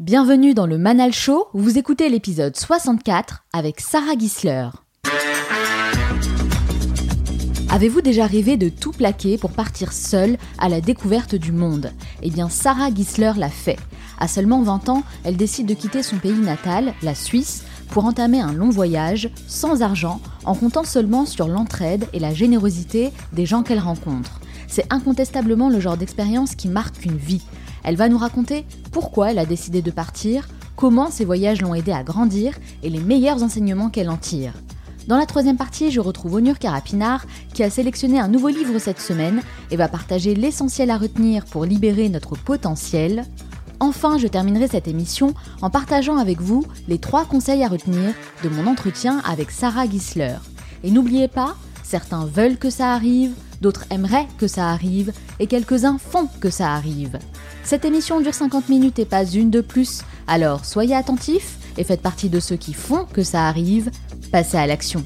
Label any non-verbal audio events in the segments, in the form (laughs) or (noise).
Bienvenue dans le Manal Show, vous écoutez l'épisode 64 avec Sarah Gisler. Avez-vous déjà rêvé de tout plaquer pour partir seule à la découverte du monde? Eh bien Sarah Gisler l'a fait. À seulement 20 ans, elle décide de quitter son pays natal, la Suisse, pour entamer un long voyage, sans argent, en comptant seulement sur l'entraide et la générosité des gens qu'elle rencontre. C'est incontestablement le genre d'expérience qui marque une vie. Elle va nous raconter pourquoi elle a décidé de partir, comment ses voyages l'ont aidé à grandir et les meilleurs enseignements qu'elle en tire. Dans la troisième partie, je retrouve Onur Karapinar qui a sélectionné un nouveau livre cette semaine et va partager l'essentiel à retenir pour libérer notre potentiel. Enfin, je terminerai cette émission en partageant avec vous les trois conseils à retenir de mon entretien avec Sarah Gisler. Et n'oubliez pas, certains veulent que ça arrive, d'autres aimeraient que ça arrive, et quelques-uns font que ça arrive. Cette émission dure 50 minutes et pas une de plus, alors soyez attentifs et faites partie de ceux qui font que ça arrive. Passez à l'action.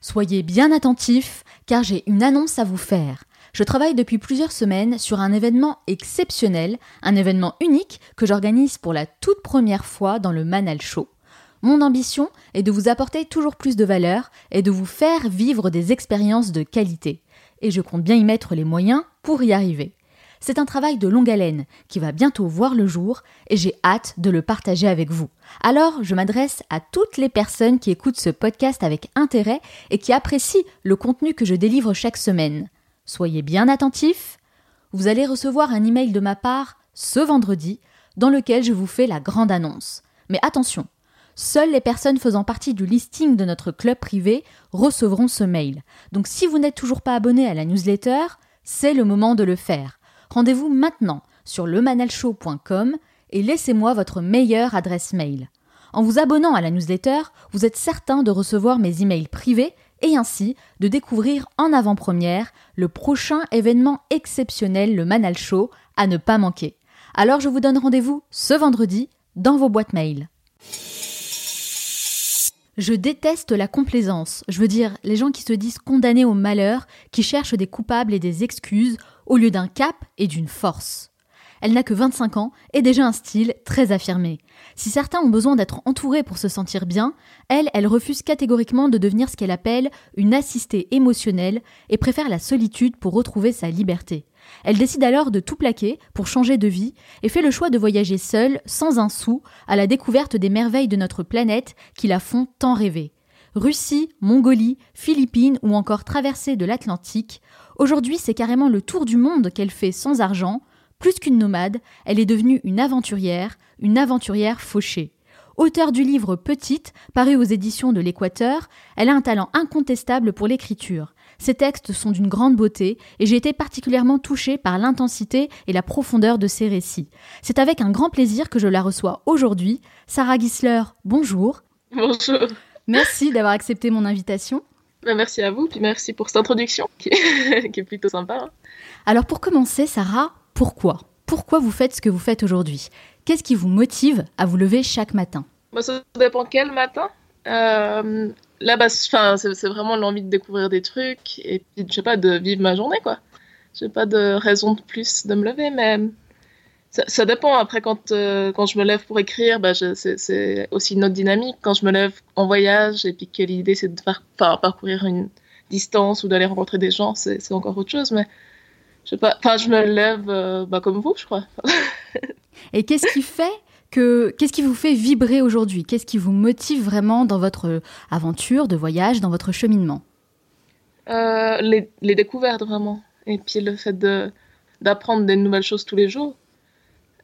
Soyez bien attentifs car j'ai une annonce à vous faire. Je travaille depuis plusieurs semaines sur un événement exceptionnel, un événement unique que j'organise pour la toute première fois dans le Manal Show. Mon ambition est de vous apporter toujours plus de valeur et de vous faire vivre des expériences de qualité et je compte bien y mettre les moyens pour y arriver. C'est un travail de longue haleine qui va bientôt voir le jour et j'ai hâte de le partager avec vous. Alors, je m'adresse à toutes les personnes qui écoutent ce podcast avec intérêt et qui apprécient le contenu que je délivre chaque semaine. Soyez bien attentifs. Vous allez recevoir un email de ma part ce vendredi dans lequel je vous fais la grande annonce. Mais attention, Seules les personnes faisant partie du listing de notre club privé recevront ce mail. Donc si vous n'êtes toujours pas abonné à la newsletter, c'est le moment de le faire. Rendez-vous maintenant sur lemanalshow.com et laissez-moi votre meilleure adresse mail. En vous abonnant à la newsletter, vous êtes certain de recevoir mes emails privés et ainsi de découvrir en avant-première le prochain événement exceptionnel, le Manal Show, à ne pas manquer. Alors je vous donne rendez-vous ce vendredi dans vos boîtes mail. Je déteste la complaisance, je veux dire les gens qui se disent condamnés au malheur, qui cherchent des coupables et des excuses au lieu d'un cap et d'une force. Elle n'a que 25 ans et déjà un style très affirmé. Si certains ont besoin d'être entourés pour se sentir bien, elle, elle refuse catégoriquement de devenir ce qu'elle appelle une assistée émotionnelle et préfère la solitude pour retrouver sa liberté. Elle décide alors de tout plaquer pour changer de vie et fait le choix de voyager seule, sans un sou, à la découverte des merveilles de notre planète qui la font tant rêver. Russie, Mongolie, Philippines ou encore traversée de l'Atlantique, aujourd'hui c'est carrément le tour du monde qu'elle fait sans argent. Plus qu'une nomade, elle est devenue une aventurière, une aventurière fauchée. Auteur du livre Petite, paru aux éditions de l'Équateur, elle a un talent incontestable pour l'écriture. Ces textes sont d'une grande beauté et j'ai été particulièrement touchée par l'intensité et la profondeur de ces récits. C'est avec un grand plaisir que je la reçois aujourd'hui. Sarah Gisler, bonjour. Bonjour. Merci d'avoir accepté mon invitation. Ben, merci à vous, puis merci pour cette introduction (laughs) qui est, plutôt sympa. Hein. Alors pour commencer, Sarah, pourquoi? Pourquoi vous faites ce que vous faites aujourd'hui? Qu'est-ce qui vous motive à vous lever chaque matin? Bah, Ça dépend quel matin. Euh, là, bah, c'est vraiment l'envie de découvrir des trucs et puis, je sais pas, de vivre ma journée, quoi. J'ai pas de raison de plus de me lever, mais ça, dépend. Après, quand, euh, quand je me lève pour écrire, bah, c'est aussi une autre dynamique. Quand je me lève en voyage et puis que l'idée c'est de faire, parcourir une distance ou d'aller rencontrer des gens, c'est encore autre chose. Mais je sais pas, enfin, je me lève euh, bah, comme vous, je crois. (laughs) et qu'est-ce qui fait qu'est-ce qui vous fait vibrer aujourd'hui? Qu'est-ce qui vous motive vraiment dans votre aventure de voyage, dans votre cheminement? Euh, les, découvertes vraiment. Et puis le fait d'apprendre des nouvelles choses tous les jours.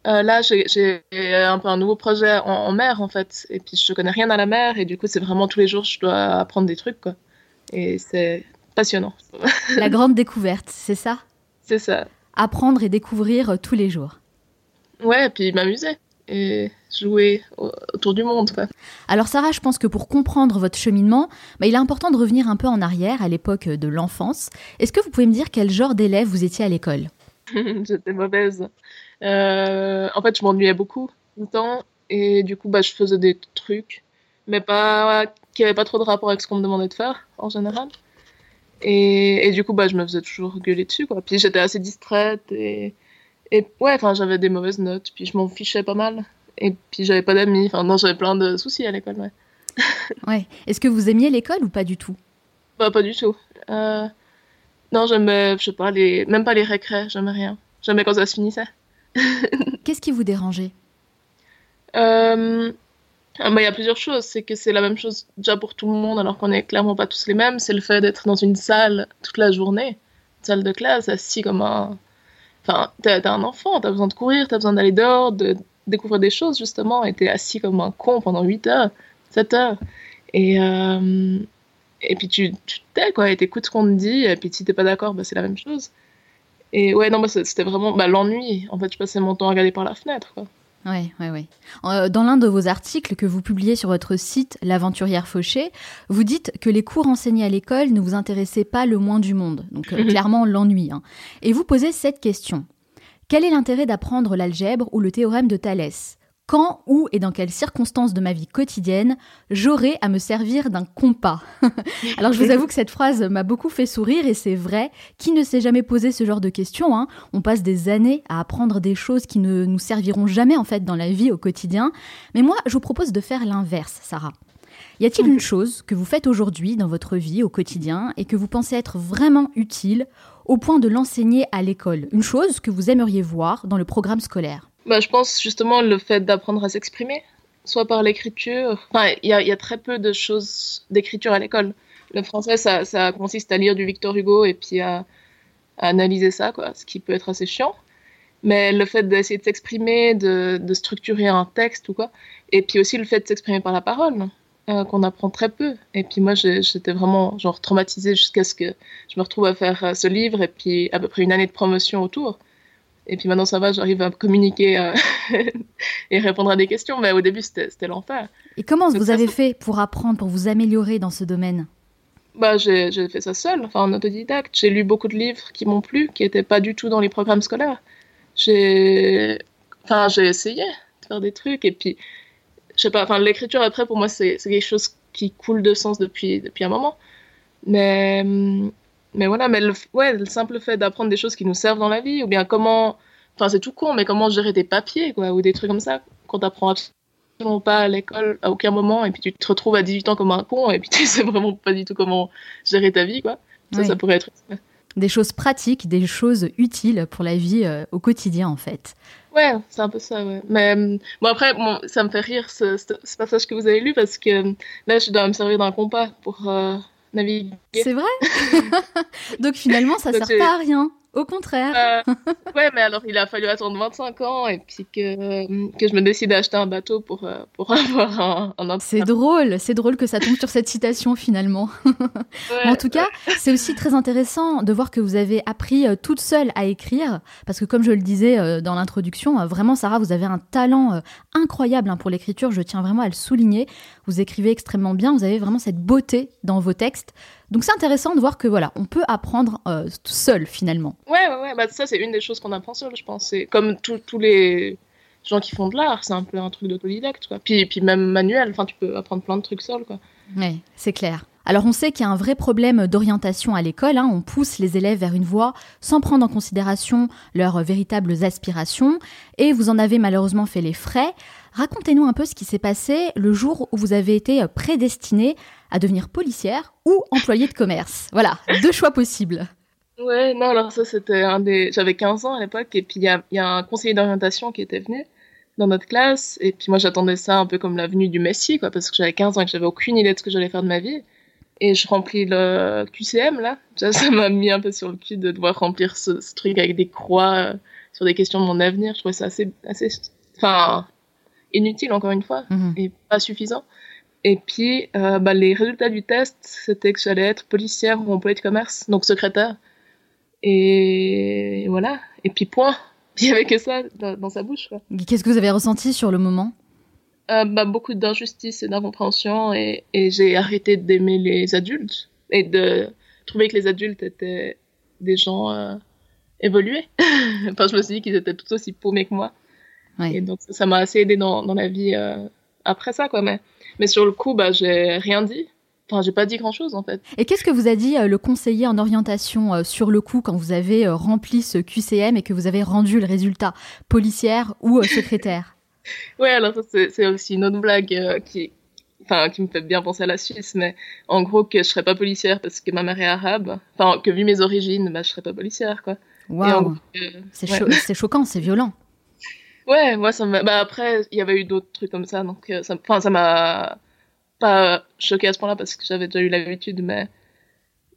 Euh, là, j'ai un peu un nouveau projet en, mer en fait. Et puis je connais rien à la mer et du coup c'est vraiment tous les jours je dois apprendre des trucs quoi. Et c'est passionnant. La (laughs) grande découverte, c'est ça? C'est ça. Apprendre et découvrir tous les jours. Ouais, et puis m'amuser et jouer autour du monde. Alors Sarah, je pense que pour comprendre votre cheminement, bah, il est important de revenir un peu en arrière, à l'époque de l'enfance. Est-ce que vous pouvez me dire quel genre d'élève vous étiez à l'école? (laughs) J'étais mauvaise. Euh, en fait, je m'ennuyais beaucoup tout le temps et du coup, bah, je faisais des trucs, mais pas qui n'avaient pas trop de rapport avec ce qu'on me demandait de faire en général. Et, et du coup, bah, je me faisais toujours gueuler dessus. Quoi. Puis j'étais assez distraite et Et ouais, enfin, j'avais des mauvaises notes, puis je m'en fichais pas mal. Et puis j'avais pas d'amis, enfin, non, j'avais plein de soucis à l'école, ouais. (laughs) ouais. Est-ce que vous aimiez l'école ou pas du tout? Bah, pas du tout. Euh... Non, j'aimais, je sais pas, les... même pas les récrés, j'aimais rien. J'aimais quand ça se finissait. (laughs) Qu'est-ce qui vous dérangeait? Euh... Ah, bah, il y a plusieurs choses. C'est que c'est la même chose déjà pour tout le monde, alors qu'on est clairement pas tous les mêmes. C'est le fait d'être dans une salle toute la journée, une salle de classe, assis comme un. Enfin, t'es un enfant, t'as besoin de courir, t'as besoin d'aller dehors, de découvrir des choses, justement, et t'es assis comme un con pendant 8 heures, 7 heures. Et, euh... et puis tu, tu t'es, quoi, et t'écoutes ce qu'on te dit, et puis si t'es pas d'accord, bah, c'est la même chose. Et ouais, non, bah, c'était vraiment bah, l'ennui. En fait, je passais mon temps à regarder par la fenêtre, quoi. Oui, oui, oui. Dans l'un de vos articles que vous publiez sur votre site L'Aventurière Fauchée, vous dites que les cours enseignés à l'école ne vous intéressaient pas le moins du monde. Donc, euh, clairement, l'ennui. Hein. Et vous posez cette question. Quel est l'intérêt d'apprendre l'algèbre ou le théorème de Thalès? Quand, où et dans quelles circonstances de ma vie quotidienne j'aurai à me servir d'un compas (laughs) Alors je vous avoue que cette phrase m'a beaucoup fait sourire et c'est vrai. Qui ne s'est jamais posé ce genre de questions hein? On passe des années à apprendre des choses qui ne nous serviront jamais en fait dans la vie au quotidien. Mais moi, je vous propose de faire l'inverse, Sarah. Y a-t-il une chose que vous faites aujourd'hui dans votre vie au quotidien et que vous pensez être vraiment utile au point de l'enseigner à l'école? Une chose que vous aimeriez voir dans le programme scolaire? Bah, Je pense justement le fait d'apprendre à s'exprimer, soit par l'écriture. Enfin, il y, a très peu de choses d'écriture à l'école. Le français, ça, consiste à lire du Victor Hugo et puis à, analyser ça, quoi, ce qui peut être assez chiant. Mais le fait d'essayer de s'exprimer, de, de, structurer un texte ou quoi, et puis aussi le fait de s'exprimer par la parole, euh, qu'on apprend très peu. Et puis moi, j'étais vraiment genre traumatisée jusqu'à ce que je me retrouve à faire euh, ce livre et puis à peu près une année de promotion autour. Et puis maintenant, ça va, j'arrive à communiquer euh, (laughs) et répondre à des questions. Mais au début, c'était l'enfer. Et comment Donc, vous avez fait pour apprendre, pour vous améliorer dans ce domaine? Bah, J'ai fait ça seul, enfin en autodidacte. J'ai lu beaucoup de livres qui m'ont plu, qui n'étaient pas du tout dans les programmes scolaires. J'ai enfin, essayé de faire des trucs. Et puis, je sais pas, enfin, l'écriture après, pour moi, c'est quelque chose qui coule de sens depuis, depuis un moment. Mais mais voilà, mais le, ouais, le simple fait d'apprendre des choses qui nous servent dans la vie, ou bien comment, enfin c'est tout con, mais comment gérer tes papiers, quoi, ou des trucs comme ça, quand t'apprends absolument pas à l'école à aucun moment, et puis tu te retrouves à 18 ans comme un con, et puis (laughs) tu sais vraiment pas du tout comment gérer ta vie, quoi. Ça, oui. ça pourrait être... Des choses pratiques, des choses utiles pour la vie euh, au quotidien, en fait. Ouais, c'est un peu ça, ouais. Mais bon, après, bon, ça me fait rire ce, ce, ce, passage que vous avez lu, parce que là, je dois me servir d'un compas pour... Euh naviguer. C'est vrai (laughs) (laughs) Donc finalement, ça ne sert pas à rien. Au contraire. Euh, ouais, mais alors il a fallu attendre 25 ans et puis que, que je me décide d'acheter un bateau pour, euh, pour (laughs) avoir un, un C'est drôle, c'est drôle que ça tombe sur cette citation finalement. (laughs) Ouais, en tout cas, ouais. c'est aussi très intéressant de voir que vous avez appris euh, toute seule à écrire parce que comme je le disais dans l'introduction, vraiment Sarah, vous avez un talent incroyable hein, pour l'écriture, je tiens vraiment à le souligner. Vous écrivez extrêmement bien, vous avez vraiment cette beauté dans vos textes. Donc c'est intéressant de voir que voilà, on peut apprendre euh, seul finalement. Ouais, ouais, ouais. Bah, ça c'est une des choses qu'on apprend seul, je pense. C'est comme tous les gens qui font de l'art, c'est un peu un truc d'autodidacte, quoi. Puis, puis même manuel, enfin tu peux apprendre plein de trucs seul, quoi. Ouais, c'est clair. Alors on sait qu'il y a un vrai problème d'orientation à l'école, hein. on pousse les élèves vers une voie sans prendre en considération leurs véritables aspirations, et vous en avez malheureusement fait les frais. Racontez-nous un peu ce qui s'est passé le jour où vous avez été prédestinée à devenir policière ou employée de commerce. Voilà, deux choix possibles. Ouais, non, alors ça c'était un des... J'avais 15 ans à l'époque et puis il y a, y a, un conseiller d'orientation qui était venu dans notre classe et puis moi j'attendais ça un peu comme la venue du Messie quoi parce que j'avais 15 ans et que j'avais aucune idée de ce que j'allais faire de ma vie et je remplis le QCM là. (laughs) Ça m'a mis un peu sur le cul de devoir remplir ce, ce truc avec des croix euh, sur des questions de mon avenir. Je trouvais ça assez, assez, enfin, inutile encore une fois -hmm. et pas suffisant. Et puis, euh, bah, les résultats du test, c'était que j'allais être policière ou employée de commerce, donc secrétaire. Et voilà. Et puis point. (laughs) Il n'y avait que ça dans, dans sa bouche. Qu'est-ce que vous avez ressenti sur le moment? Euh, bah, Beaucoup d'injustice et d'incompréhension. Et, et j'ai arrêté d'aimer les adultes et de trouver que les adultes étaient des gens euh, évolués. (laughs) enfin, je me suis dit qu'ils étaient tout aussi paumés que moi. Ouais. Et donc, ça m'a assez aidé dans, dans la vie euh, après ça, quoi. Mais, mais sur le coup, bah, j'ai rien dit. Enfin, j'ai pas dit grand chose en fait. Et qu'est-ce que vous a dit le conseiller en orientation sur le coup quand vous avez rempli ce QCM et que vous avez rendu le résultat policière ou secrétaire? (laughs) Ouais, alors ça c'est aussi une autre blague qui, enfin, qui me fait bien penser à la Suisse, mais en gros que je serais pas policière parce que ma mère est arabe, enfin que vu mes origines, bah je serais pas policière quoi. Waouh. C'est choquant, c'est violent. Ouais, moi ça m'a. Bah après, il y avait eu d'autres trucs comme ça, donc euh, ça, enfin ça m'a pas choqué à ce point-là parce que j'avais déjà eu l'habitude, mais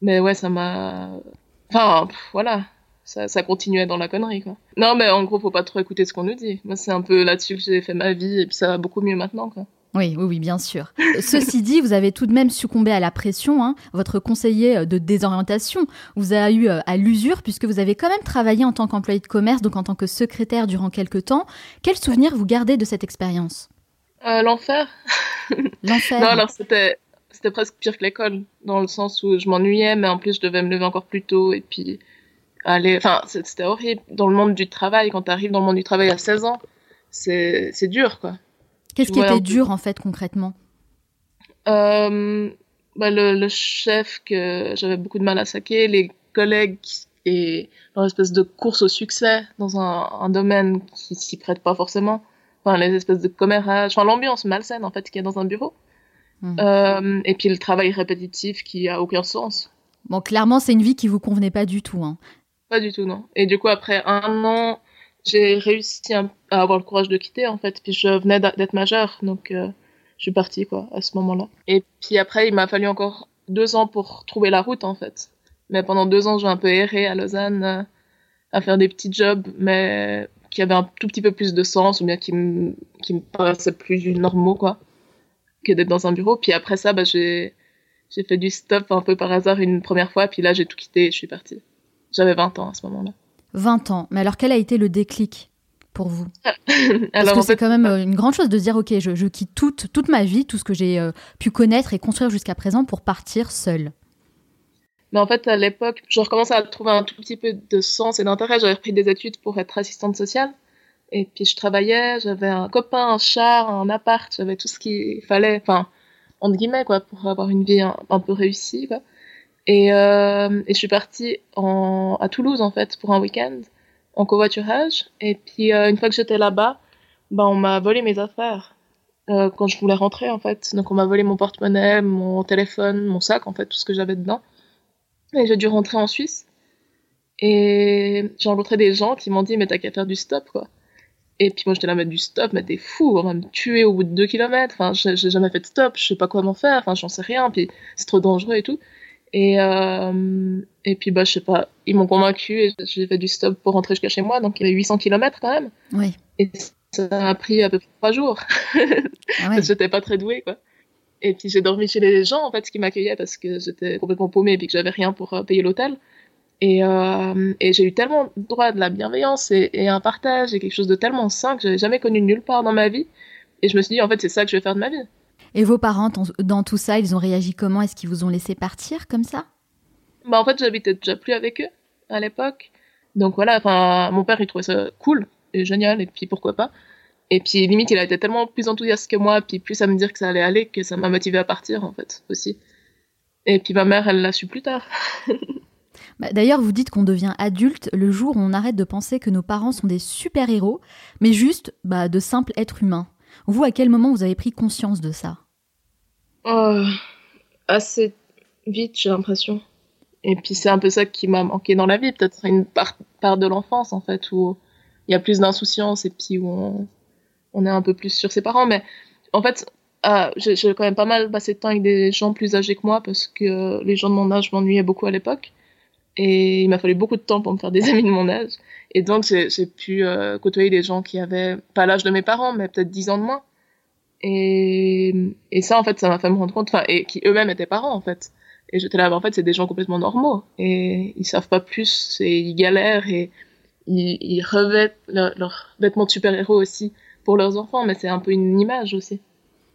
mais ouais, ça m'a. Enfin, voilà. Ça, ça, continuait dans la connerie, quoi. Non, mais en gros, faut pas trop écouter ce qu'on nous dit. Moi, c'est un peu là-dessus que j'ai fait ma vie, et puis ça va beaucoup mieux maintenant, quoi. Oui, oui, oui, bien sûr. Ceci dit, vous avez tout de même succombé à la pression. Hein. Votre conseiller euh, de désorientation vous a eu euh, à l'usure puisque vous avez quand même travaillé en tant qu'employé de commerce, donc en tant que secrétaire durant quelques temps. Quel souvenir vous gardez de cette expérience? Euh, L'enfer. (laughs) L'enfer. non, alors c'était c'était presque pire que l'école dans le sens où je m'ennuyais, mais en plus je devais me lever encore plus tôt et puis aller. Enfin, c'était horrible dans le monde du travail. Quand tu arrives dans le monde du travail à 16 ans, c'est dur, quoi. Qu'est-ce qui était dur en fait concrètement euh, bah, le, chef que j'avais beaucoup de mal à saquer, les collègues et leur espèce de course au succès dans un, domaine qui s'y prête pas forcément. Enfin, les espèces de commérage, enfin l'ambiance malsaine en fait qu'il y a dans un bureau. Hmm. Euh, et puis le travail répétitif qui a aucun sens. Bon, clairement, c'est une vie qui vous convenait pas du tout. Hein. Pas du tout, non. Et du coup, après un an j'ai réussi à, avoir le courage de quitter en fait. Puis je venais d'être majeure, donc euh, je suis partie quoi à ce moment-là. Et puis après, il m'a fallu encore deux ans pour trouver la route en fait. Mais pendant deux ans, j'ai un peu erré à Lausanne euh, à faire des petits jobs, mais qui avaient un tout petit peu plus de sens ou bien qui me qui me paraissaient plus normaux quoi que d'être dans un bureau. Puis après ça, bah j'ai j'ai fait du stop un peu par hasard une première fois, puis là j'ai tout quitté et je suis partie. J'avais 20 ans à ce moment-là. 20 ans. Mais alors, quel a été le déclic pour vous? (laughs) Parce que c'est quand même euh, une grande chose de dire, ok, je, quitte toute, toute ma vie, tout ce que j'ai euh, pu connaître et construire jusqu'à présent pour partir seule. Mais en fait, à l'époque, je recommençais à trouver un tout petit peu de sens et d'intérêt. J'avais repris des études pour être assistante sociale. Et puis je travaillais, j'avais un copain, un char, un appart, j'avais tout ce qu'il fallait, enfin, entre guillemets, quoi, pour avoir une vie un, un peu réussie, quoi. Et, euh, et je suis partie à Toulouse, en fait, pour un week-end, en covoiturage. Et puis, euh, une fois que j'étais là-bas, ben, on m'a volé mes affaires euh, quand je voulais rentrer, en fait. Donc, on m'a volé mon porte-monnaie, mon téléphone, mon sac, en fait, tout ce que j'avais dedans. Et j'ai dû rentrer en Suisse. Et j'ai rencontré des gens qui m'ont dit, mais t'as qu'à faire du stop, quoi. Et puis moi j'étais là, mais du stop, mais t'es fou, on va me tuer au bout de deux kilomètres. Enfin, j'ai jamais fait de stop, je sais pas m'en faire, enfin, j'en sais rien, puis c'est trop dangereux et tout. Et, euh, et puis, bah, je sais pas, ils m'ont convaincu et j'ai fait du stop pour rentrer jusqu'à chez moi, donc il y avait 800 km quand même. Oui. Et ça m'a pris à peu près trois jours. Ah ouais. (laughs) j'étais pas très douée, quoi. Et puis j'ai dormi chez les gens, en fait, qui m'accueillaient parce que j'étais complètement paumée et puis que j'avais rien pour euh, payer l'hôtel. Et, euh, et j'ai eu tellement droit de la bienveillance et, et, un partage et quelque chose de tellement sain que j'avais jamais connu nulle part dans ma vie. Et je me suis dit, en fait, c'est ça que je vais faire de ma vie. Et vos parents, dans tout ça, ils ont réagi comment? Est-ce qu'ils vous ont laissé partir comme ça? Bah en fait, j'habitais déjà plus avec eux à l'époque. Donc voilà, enfin, mon père, il trouvait ça cool et génial, et puis pourquoi pas. Et puis limite, il a été tellement plus enthousiaste que moi, puis plus à me dire que ça allait aller, que ça m'a motivé à partir en fait aussi. Et puis ma mère, elle l'a su plus tard. (laughs) Bah, d'ailleurs, vous dites qu'on devient adulte le jour où on arrête de penser que nos parents sont des super-héros, mais juste bah, de simples êtres humains. Vous, à quel moment vous avez pris conscience de ça? Oh, Assez vite, j'ai l'impression. Et puis c'est un peu ça qui m'a manqué dans la vie, peut-être une part, de l'enfance en fait, où il y a plus d'insouciance et puis où on, est un peu plus sur ses parents. Mais en fait, ah, j'ai quand même pas mal passé de temps avec des gens plus âgés que moi parce que les gens de mon âge m'ennuyaient beaucoup à l'époque. Et il m'a fallu beaucoup de temps pour me faire des (laughs) amis de mon âge. Et donc, j'ai pu euh, côtoyer des gens qui avaient pas l'âge de mes parents, mais peut-être 10 ans de moins. Et, ça, en fait, ça m'a fait me rendre compte, et qui eux-mêmes étaient parents, en fait. Et j'étais là, en fait, c'est des gens complètement normaux. Et ils savent pas plus, et ils galèrent, et ils, ils revêtent leurs leur vêtements de super-héros aussi pour leurs enfants, mais c'est un peu une image aussi.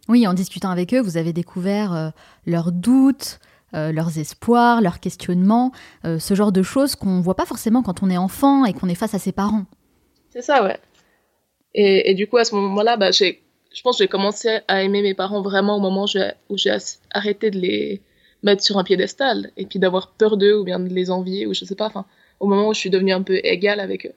Oui, en discutant avec eux, vous avez découvert euh, leurs doutes, euh, leurs espoirs, leurs questionnements, euh, ce genre de choses qu'on voit pas forcément quand on est enfant et qu'on est face à ses parents. C'est ça, ouais. Et, et, du coup, à ce moment-là, bah, j'ai je pense que j'ai commencé à aimer mes parents vraiment au moment où j'ai arrêté de les mettre sur un piédestal et puis d'avoir peur d'eux ou bien de les envier ou je sais pas, enfin, au moment où je suis devenue un peu égale avec eux.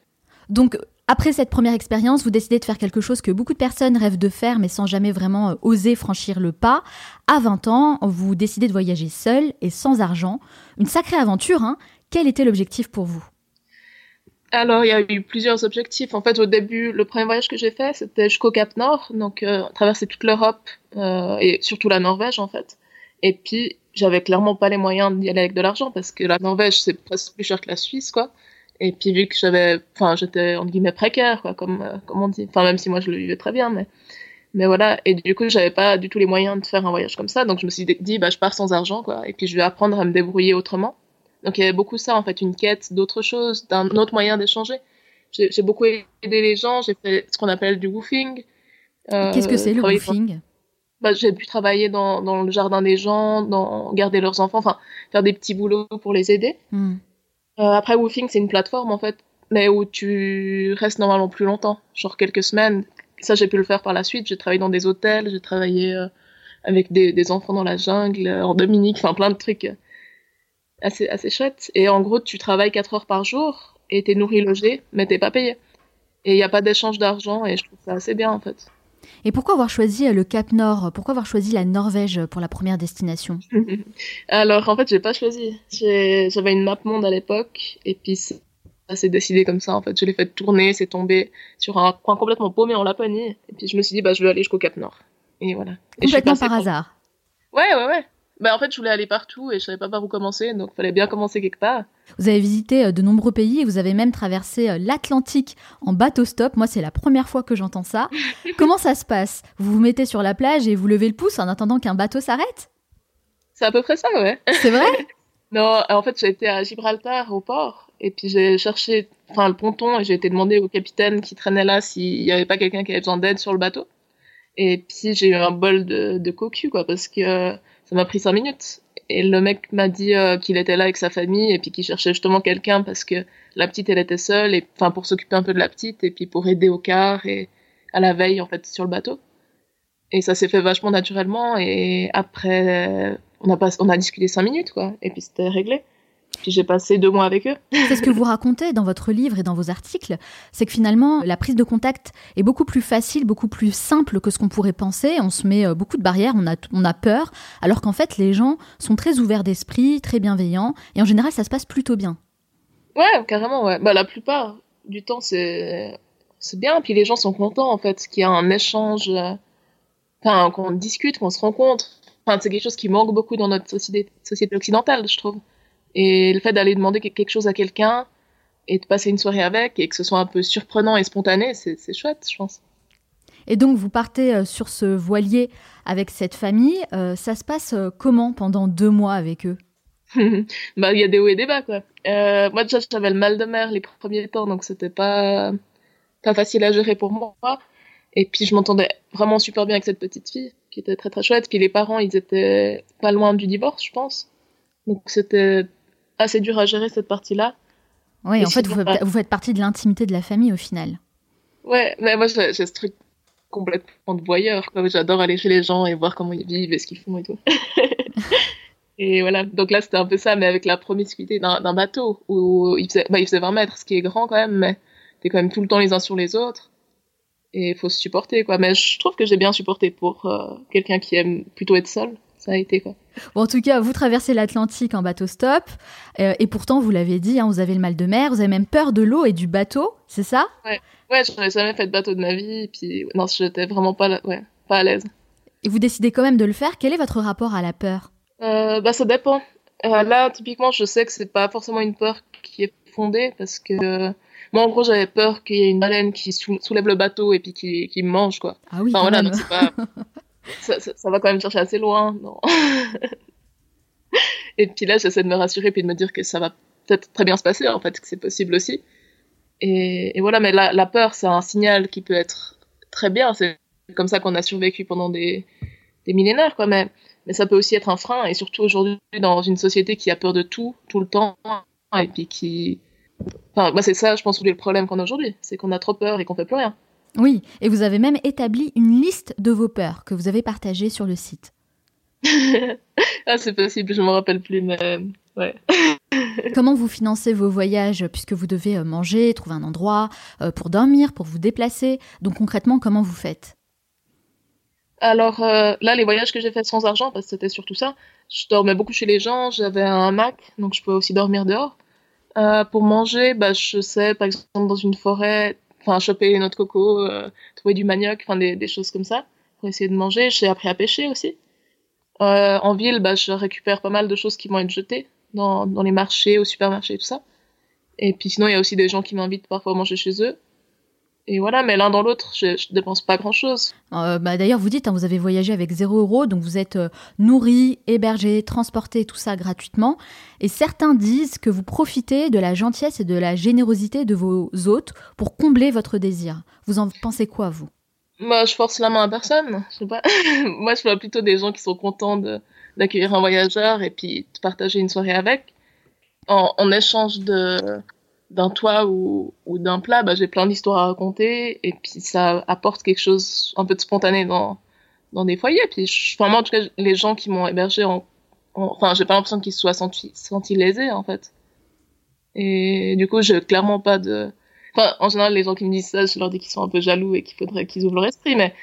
Donc, après cette première expérience, vous décidez de faire quelque chose que beaucoup de personnes rêvent de faire mais sans jamais vraiment euh, oser franchir le pas. À 20 ans, vous décidez de voyager seul et sans argent. Une sacrée aventure, hein Quel était l'objectif pour vous? Alors, il y a eu plusieurs objectifs. En fait, au début, le premier voyage que j'ai fait, c'était jusqu'au Cap Nord, donc euh, traverser toute l'Europe euh, et surtout la Norvège, en fait. Et puis, j'avais clairement pas les moyens d'y aller avec de l'argent parce que la Norvège, c'est presque plus cher que la Suisse, quoi. Et puis, vu que j'avais, enfin, j'étais, entre guillemets, précaire, quoi, comme, euh, comme on dit. Enfin, même si moi, je le vivais très bien, mais, mais voilà. Et du coup, j'avais pas du tout les moyens de faire un voyage comme ça. Donc, je me suis dit, bah, je pars sans argent, quoi. Et puis, je vais apprendre à me débrouiller autrement. Donc, il y avait beaucoup ça, en fait, une quête d'autre chose, d'un autre moyen d'échanger. J'ai beaucoup aidé les gens, j'ai fait ce qu'on appelle du woofing. Euh, Qu'est-ce que c'est le woofing? bah, j'ai pu travailler dans, dans, le jardin des gens, dans garder leurs enfants, enfin faire des petits boulots pour les aider. Hmm. Euh, après, Woofing, c'est une plateforme en fait, mais où tu restes normalement plus longtemps, genre quelques semaines. Ça, j'ai pu le faire par la suite. J'ai travaillé dans des hôtels, j'ai travaillé euh, avec des, des, enfants dans la jungle, euh, en Dominique, enfin plein de trucs assez, assez chouettes. Et en gros, tu travailles 4 heures par jour et t'es nourri, logé, mais t'es pas payé. Et il n'y a pas d'échange d'argent et je trouve ça assez bien en fait. Et pourquoi avoir choisi euh, le Cap Nord? Pourquoi avoir choisi la Norvège pour la première destination? (laughs) Alors en fait, j'ai pas choisi. J'avais une map monde à l'époque et puis ça s'est décidé comme ça. En fait, je l'ai fait tourner, c'est tombé sur un coin complètement paumé en Laponie. Et puis je me suis dit, bah je vais aller jusqu'au Cap Nord. Et voilà. Complètement par hasard. Ouais, ouais, ouais. Bah, en fait, je voulais aller partout et je savais pas par où commencer, donc il fallait bien commencer quelque part. Vous avez visité euh, de nombreux pays et vous avez même traversé euh, l'Atlantique en bateau stop. Moi, c'est la première fois que j'entends ça. (laughs) Comment ça se passe? Vous vous mettez sur la plage et vous levez le pouce en attendant qu'un bateau s'arrête? C'est à peu près ça, ouais. C'est vrai? (laughs) Non, en fait, j'ai été à Gibraltar au port et puis j'ai cherché enfin le ponton et j'ai été demander au capitaine qui traînait là s'il y avait pas quelqu'un qui avait besoin d'aide sur le bateau. Et puis j'ai eu un bol de, de cocu quoi parce que ça m'a pris cinq minutes. Et le mec m'a dit euh, qu'il était là avec sa famille et puis qu'il cherchait justement quelqu'un parce que la petite elle était seule et enfin pour s'occuper un peu de la petite et puis pour aider au quart et à la veille en fait sur le bateau. Et ça s'est fait vachement naturellement et après on a pas on a discuté cinq minutes quoi et puis c'était réglé. Puis j'ai passé deux mois avec eux. C'est ce que vous racontez dans votre livre et dans vos articles, c'est que finalement la prise de contact est beaucoup plus facile, beaucoup plus simple que ce qu'on pourrait penser. On se met euh, beaucoup de barrières, on a, on a peur, alors qu'en fait les gens sont très ouverts d'esprit, très bienveillants, et en général ça se passe plutôt bien. Ouais, carrément, ouais. Bah, la plupart du temps c'est c'est bien, puis les gens sont contents en fait, qu'il y a un échange, euh, enfin qu'on discute, qu'on se rencontre. Enfin, c'est quelque chose qui manque beaucoup dans notre société, société occidentale, je trouve. Et le fait d'aller demander quelque chose à quelqu'un et de passer une soirée avec et que ce soit un peu surprenant et spontané, c'est chouette, je pense. Et donc vous partez euh, sur ce voilier avec cette famille. Euh, ça se passe euh, comment pendant deux mois avec eux? (laughs) Bah il y a des hauts et des bas quoi. moi déjà j'avais le mal de mer les premiers temps donc c'était pas pas facile à gérer pour moi. Et puis je m'entendais vraiment super bien avec cette petite fille qui était très très chouette. Puis les parents ils étaient pas loin du divorce je pense. Donc c'était assez dur à gérer cette partie-là. Oui, en fait, vous, vous, faites partie de l'intimité de la famille au final. Ouais, mais moi j'ai ce truc complètement de voyeur. J'adore aller chez les gens et voir comment ils vivent et ce qu'ils font et tout. (laughs) et voilà, donc là c'était un peu ça, mais avec la promiscuité d'un bateau où il faisait, bah, il faisait 20 mètres, ce qui est grand quand même, mais t'es quand même tout le temps les uns sur les autres. Et il faut se supporter, quoi. Mais je trouve que j'ai bien supporté pour euh, quelqu'un qui aime plutôt être seul ça a été quoi. Bon, en tout cas, vous traversez l'Atlantique en bateau stop, euh, et pourtant, vous l'avez dit, hein, vous avez le mal de mer, vous avez même peur de l'eau et du bateau, c'est ça? Ouais, ouais, j'avais jamais fait de bateau de ma vie, et puis non, j'étais vraiment pas, ouais, pas à l'aise. Et vous décidez quand même de le faire. Quel est votre rapport à la peur? Euh, Bah, ça dépend. Euh, là, typiquement, je sais que c'est pas forcément une peur qui est fondée, parce que moi, en gros, j'avais peur qu'il y ait une baleine qui soulève le bateau et puis qui, qui me mange, quoi. Ah oui, enfin, voilà, c'est pas. (laughs) ça, va quand même chercher assez loin. Non. (laughs) et puis là, j'essaie de me rassurer puis de me dire que ça va peut-être très bien se passer, en fait, que c'est possible aussi. Et, voilà, mais la, peur, c'est un signal qui peut être très bien. C'est comme ça qu'on a survécu pendant des, des millénaires, quoi. Mais, mais ça peut aussi être un frein, et surtout aujourd'hui, dans une société qui a peur de tout, tout le temps, et puis qui. Enfin, moi, c'est ça, je pense, le problème qu'on a aujourd'hui. C'est qu'on a trop peur et qu'on fait plus rien. Oui, et vous avez même établi une liste de vos peurs que vous avez partagées sur le site. (laughs) ah, c'est possible, je ne me rappelle plus, mais ouais. (laughs) Comment vous financez vos voyages puisque vous devez euh, manger, trouver un endroit euh, pour dormir, pour vous déplacer? Donc concrètement, comment vous faites? Alors euh, là, les voyages que j'ai faits sans argent, parce que c'était surtout ça, je dormais beaucoup chez les gens, j'avais un Mac, donc je pouvais aussi dormir dehors. pour manger, bah, je sais, par exemple, dans une forêt, enfin, choper une autre coco, trouver du manioc, enfin, des, des, choses comme ça, pour essayer de manger. J'ai appris à pêcher aussi. en ville, bah, je récupère pas mal de choses qui vont être jetées dans, dans les marchés, au supermarché, tout ça. Et puis sinon, il y a aussi des gens qui m'invitent parfois à manger chez eux. Et voilà, mais l'un dans l'autre, je, je dépense pas grand chose. Euh, bah, D'ailleurs, vous dites, hein, vous avez voyagé avec 0 euros, donc vous êtes euh, nourri, hébergé, transporté, tout ça gratuitement. Et certains disent que vous profitez de la gentillesse et de la générosité de vos hôtes pour combler votre désir. Vous en pensez quoi, vous? Moi, je force la main à personne. Je sais pas. (laughs) Moi, je vois plutôt des gens qui sont contents d'accueillir un voyageur et puis de partager une soirée avec. En, en échange de d'un toit ou, d'un plat, bah, j'ai plein d'histoires à raconter et puis ça apporte quelque chose un peu de spontané dans des foyers. Puis je, enfin, moi, en tout cas, les gens qui m'ont hébergé, en, enfin, j'ai pas l'impression qu'ils se soient sentis, sentis lésés en fait. Et du coup, j'ai clairement pas de. Enfin, en général, les gens qui me disent ça, je leur dis qu'ils sont un peu jaloux et qu'il faudrait qu'ils ouvrent leur esprit, mais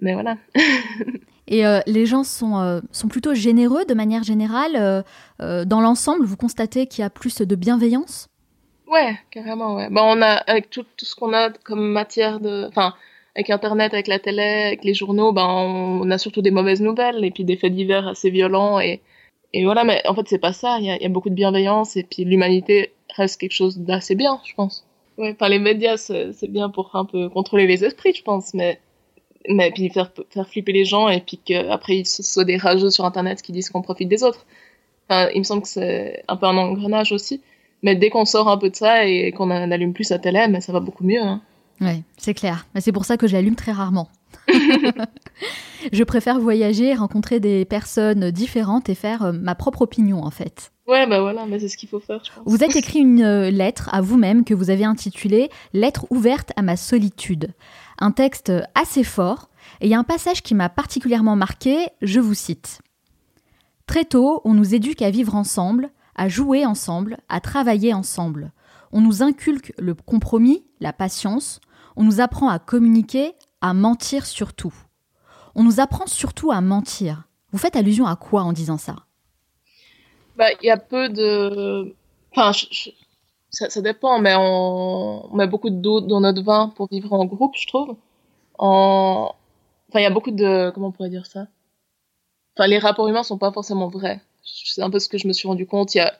mais voilà. (laughs) Et euh, les gens sont, euh, sont plutôt généreux de manière générale. Euh, dans l'ensemble, vous constatez qu'il y a plus de bienveillance? Ouais, carrément, ouais. Bah, on a, avec tout, tout ce qu'on a comme matière de. Enfin, avec Internet, avec la télé, avec les journaux, ben on, a surtout des mauvaises nouvelles et puis des faits divers assez violents. Et, et voilà, mais en fait, c'est pas ça. Il y a, y a, beaucoup de bienveillance et puis l'humanité reste quelque chose d'assez bien, je pense. Ouais, enfin, les médias, c'est bien pour un peu contrôler les esprits, je pense, mais mais puis faire, faire flipper les gens et puis qu'après ils soient des rageux sur internet qui disent qu'on profite des autres. Enfin, il me semble que c'est un peu un engrenage aussi. Mais dès qu'on sort un peu de ça et qu'on allume plus sa télé, mais ça va beaucoup mieux. Hein. Oui, c'est clair. C'est pour ça que j'allume très rarement. (laughs) je préfère voyager, rencontrer des personnes différentes et faire euh, ma propre opinion en fait. Ouais, bah voilà, mais c'est ce qu'il faut faire, je pense. Vous avez écrit une euh, lettre à vous-même que vous avez intitulée Lettre ouverte à ma solitude un texte assez fort, et il y a un passage qui m'a particulièrement marqué, je vous cite. Très tôt, on nous éduque à vivre ensemble, à jouer ensemble, à travailler ensemble. On nous inculque le compromis, la patience, on nous apprend à communiquer, à mentir surtout. On nous apprend surtout à mentir. Vous faites allusion à quoi en disant ça? Bah, il y a peu de. Enfin, ça, dépend, mais on, met beaucoup d'eau dans notre vin pour vivre en groupe, je trouve. En... Enfin, il y a beaucoup de... Comment on pourrait dire ça? Enfin, les rapports humains sont pas forcément vrais. C'est un peu ce que je me suis rendu compte. Il y a...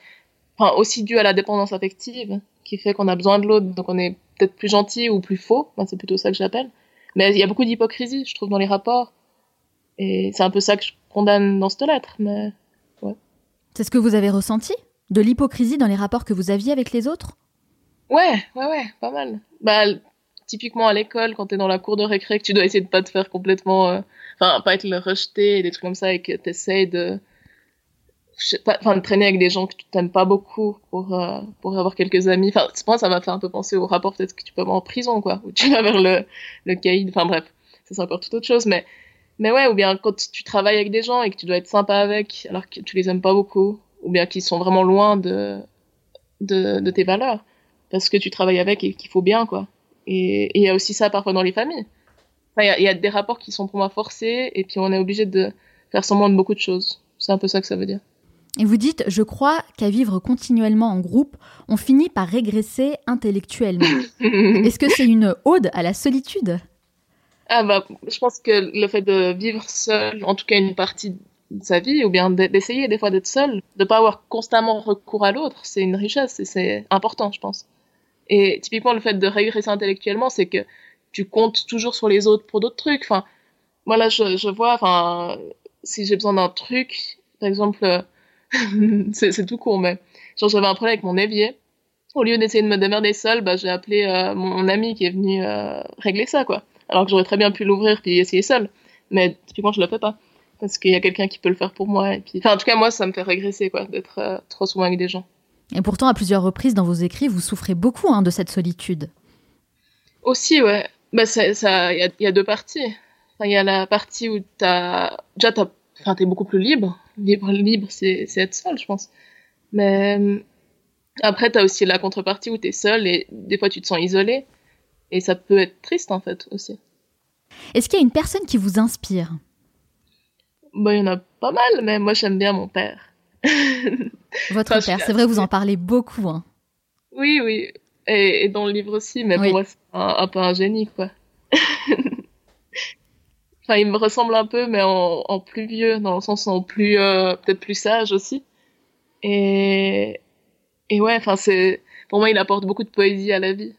Enfin, aussi dû à la dépendance affective, qui fait qu'on a besoin de l'autre, donc on est peut-être plus gentil ou plus faux. Enfin, c'est plutôt ça que j'appelle. Mais il y a beaucoup d'hypocrisie, je trouve, dans les rapports. Et c'est un peu ça que je condamne dans cette lettre, mais... Ouais. C'est ce que vous avez ressenti? De l'hypocrisie dans les rapports que vous aviez avec les autres? Ouais, ouais, ouais, pas mal. Bah, typiquement à l'école, quand t'es dans la cour de récré, que tu dois essayer de pas te faire complètement, euh, enfin, pas être le rejeté, des trucs comme ça, et que t'essayes de, enfin, de traîner avec des gens que tu t'aimes pas beaucoup pour, euh, pour avoir quelques amis. Enfin, moi, ça m'a fait un peu penser au rapport peut-être que tu peux avoir en prison, quoi, ou tu vas vers le, le caïd. Enfin, bref, ça c'est encore toute autre chose, mais, mais ouais, ou bien quand tu travailles avec des gens et que tu dois être sympa avec, alors que tu les aimes pas beaucoup, ou bien qui sont vraiment loin de, de, de tes valeurs, parce que tu travailles avec et qu'il faut bien, quoi. Et il y a aussi ça parfois dans les familles. Il enfin, y, y, a des rapports qui sont pour moi forcés, et puis on est obligé de faire semblant de beaucoup de choses. C'est un peu ça que ça veut dire. Et vous dites, je crois qu'à vivre continuellement en groupe, on finit par régresser intellectuellement. (laughs) Est-ce que c'est une ode à la solitude? Ah bah, je pense que le fait de vivre seul, en tout cas une partie de sa vie, ou bien d'essayer des fois d'être seul, de pas avoir constamment recours à l'autre, c'est une richesse et c'est important, je pense. Et typiquement, le fait de régresser intellectuellement, c'est que tu comptes toujours sur les autres pour d'autres trucs. Enfin, moi là, je, je vois, enfin, si j'ai besoin d'un truc, par exemple, (laughs) c'est tout court, mais genre j'avais un problème avec mon évier. Au lieu d'essayer de me démerder seul, bah, j'ai appelé euh, mon ami qui est venu euh, régler ça, quoi. Alors que j'aurais très bien pu l'ouvrir puis essayer seul. Mais typiquement, je le fais pas parce qu'il y a quelqu'un qui peut le faire pour moi. Et puis, enfin, en tout cas, moi, ça me fait régresser, quoi, d'être euh, trop souvent avec des gens. Et pourtant, à plusieurs reprises dans vos écrits, vous souffrez beaucoup hein, de cette solitude. Aussi, ouais. bah, ça, il y, a deux parties. Il y a la partie où t'as, déjà, t'as, enfin, t'es beaucoup plus libre. Libre, libre, c'est, être seul, je pense. Mais après, t'as aussi la contrepartie où t'es seul et des fois tu te sens isolé. Et ça peut être triste, en fait, aussi. Est-ce qu'il y a une personne qui vous inspire? Bah, il y en a pas mal, mais moi, j'aime bien mon père. (laughs) Votre père, c'est vrai, vous en parlez beaucoup. Hein. Oui, oui. Et, dans le livre aussi, mais pour moi, c'est un, peu un génie, quoi. Enfin, il me ressemble un peu, mais en, plus vieux, dans le sens en plus, euh, peut-être plus sage aussi. Et, et ouais, enfin, c'est, pour moi, il apporte beaucoup de poésie à la vie.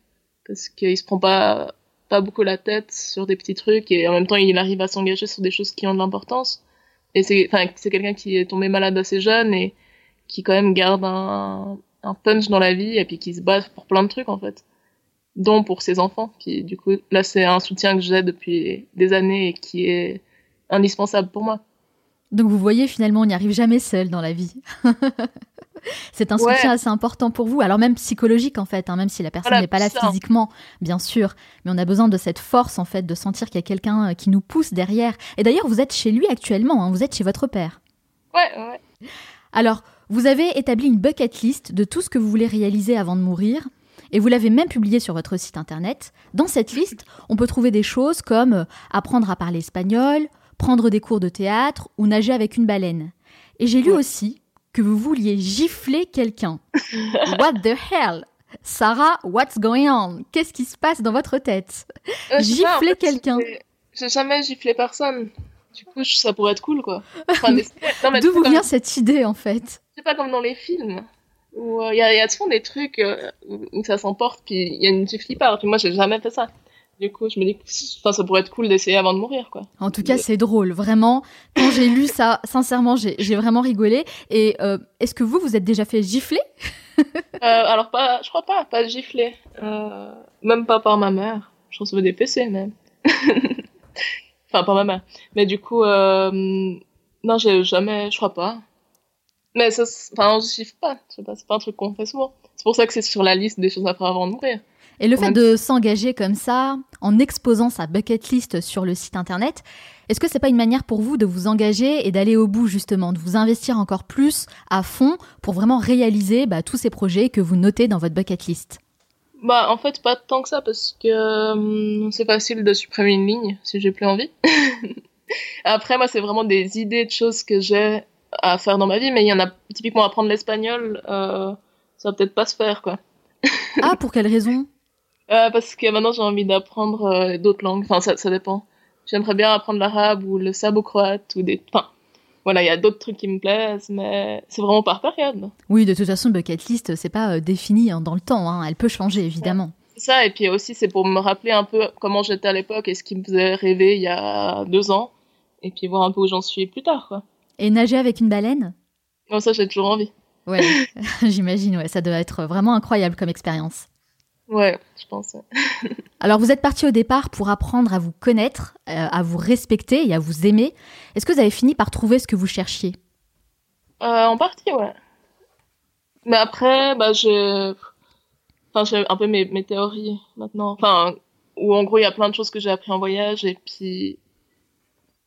Parce qu'il se prend pas, pas beaucoup la tête sur des petits trucs et en même temps, il arrive à s'engager sur des choses qui ont de l'importance. Et c'est, enfin, c'est quelqu'un qui est tombé malade assez jeune et qui quand même garde un, un punch dans la vie et puis qui se bat pour plein de trucs en fait dont pour ses enfants qui du coup là c'est un soutien que j'ai depuis des années et qui est indispensable pour moi. Donc vous voyez finalement on n'y arrive jamais seul dans la vie. (laughs) C'est un soutien assez important pour vous alors même psychologique en fait hein, même si la personne n'est pas là physiquement bien sûr mais on a besoin de cette force en fait de sentir qu'il y a quelqu'un euh, qui nous pousse derrière. Et d'ailleurs vous êtes chez lui actuellement hein, vous êtes chez votre père. Ouais ouais. Alors vous avez établi une bucket list de tout ce que vous voulez réaliser avant de mourir, et vous l'avez même publié sur votre site internet. Dans cette liste, on peut trouver des choses comme euh, apprendre à parler espagnol, prendre des cours de théâtre ou nager avec une baleine. Et j'ai lu aussi que vous vouliez gifler quelqu'un. (laughs) What the hell? Sarah, what's going on? Qu'est-ce qui se passe dans votre tête? Euh, Gifler quelqu'un. J'ai jamais giflé personne. Du coup, ça pourrait être cool, quoi. (laughs) D'où vous vient cette idée, en fait? C'est pas comme dans les films, où il euh, y, a, y, a souvent des trucs euh, où ça s'emporte, puis il y a une qui part. Puis moi, j'ai jamais fait ça. Du coup, je me dis que ça pourrait être cool d'essayer avant de mourir, quoi. En tout cas, c'est drôle, vraiment. Quand j'ai lu ça, sincèrement, j'ai vraiment rigolé. Et euh, est-ce que vous, vous êtes déjà fait gifler? (laughs) Alors, pas, je crois pas, pas gifler. même pas par ma mère. Je recevais des PC, même. (laughs) Enfin, pas ma mère. Mais du coup, euh, non, j'ai jamais, je crois pas. Mais ça, enfin, on se pas. C'est pas, pas un truc qu'on fait souvent. C'est pour ça que c'est sur la liste des choses à faire avant de mourir. Et le fait de s'engager comme ça, en exposant sa bucket list sur le site internet, est-ce que c'est pas une manière pour vous de vous engager et d'aller au bout justement, de vous investir encore plus à fond pour vraiment réaliser bah, tous ces projets que vous notez dans votre bucket list? Bah, en fait, pas tant que ça, parce que euh, c'est facile de supprimer une ligne si j'ai plus envie. (laughs) Après, moi, c'est vraiment des idées de choses que j'ai à faire dans ma vie, mais il y en a typiquement apprendre l'espagnol, euh, ça va peut-être pas se faire, quoi. ah, pour quelle raison? Euh, Parce que maintenant, j'ai envie d'apprendre euh, d'autres langues. Enfin, ça, ça dépend. J'aimerais bien apprendre l'arabe ou le serbo-croate ou des. Enfin, voilà, il y a d'autres trucs qui me plaisent, mais c'est vraiment par période. Oui, de toute façon, bucket list, c'est pas défini hein, dans le temps. Hein. Elle peut changer, évidemment. Ça, et puis aussi, c'est pour me rappeler un peu comment j'étais à l'époque et ce qui me faisait rêver il y a deux ans, et puis voir un peu où j'en suis plus tard, quoi. Et nager avec une baleine Non, ça, j'ai toujours envie. Ouais, (laughs) j'imagine, ouais, ça doit être vraiment incroyable comme expérience. Ouais, je pense. (laughs) Alors, vous êtes parti au départ pour apprendre à vous connaître, euh, à vous respecter et à vous aimer. Est-ce que vous avez fini par trouver ce que vous cherchiez? Euh, En partie, ouais. Mais après, bah, j'ai enfin, j'ai un peu mes, mes, théories maintenant. Enfin, où en gros, il y a plein de choses que j'ai appris en voyage et puis.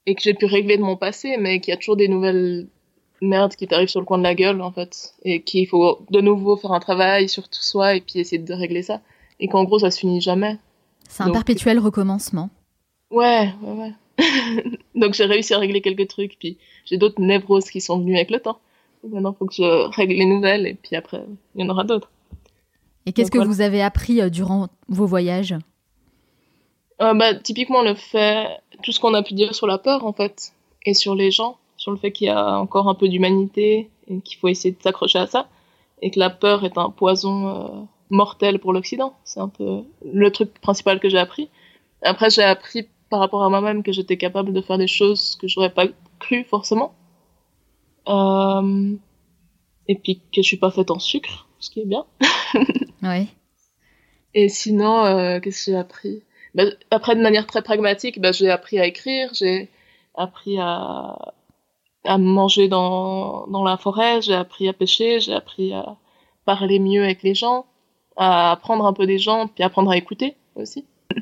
Et que j'ai pu régler de mon passé, mais qu'il y a toujours des nouvelles merdes qui t'arrivent sur le coin de la gueule, en fait. Et qu'il faut de nouveau faire un travail sur tout soi et puis essayer de régler ça et qu'en gros ça se finit jamais. C'est un perpétuel recommencement. Ouais, ouais, ouais. (laughs) Donc j'ai réussi à régler quelques trucs, puis j'ai d'autres névroses qui sont venues avec le temps. maintenant il faut que je règle les nouvelles, et puis après, il y en aura d'autres. Et qu'est-ce que vous avez appris euh, durant vos voyages? Euh, bah, Typiquement le fait, tout ce qu'on a pu dire sur la peur en fait, et sur les gens, sur le fait qu'il y a encore un peu d'humanité, et qu'il faut essayer de s'accrocher à ça, et que la peur est un poison... Euh, mortel pour l'Occident. C'est un peu le truc principal que j'ai appris. Après, j'ai appris par rapport à moi-même que j'étais capable de faire des choses que j'aurais pas cru forcément. Euh... Et puis que je suis pas faite en sucre, ce qui est bien. oui. Et sinon, euh, qu'est-ce que j'ai appris? Bah, Après, de manière très pragmatique, bah, j'ai appris à écrire, j'ai appris à, à manger dans, dans la forêt, j'ai appris à pêcher, j'ai appris à parler mieux avec les gens à apprendre un peu des gens, puis apprendre à écouter aussi. (laughs)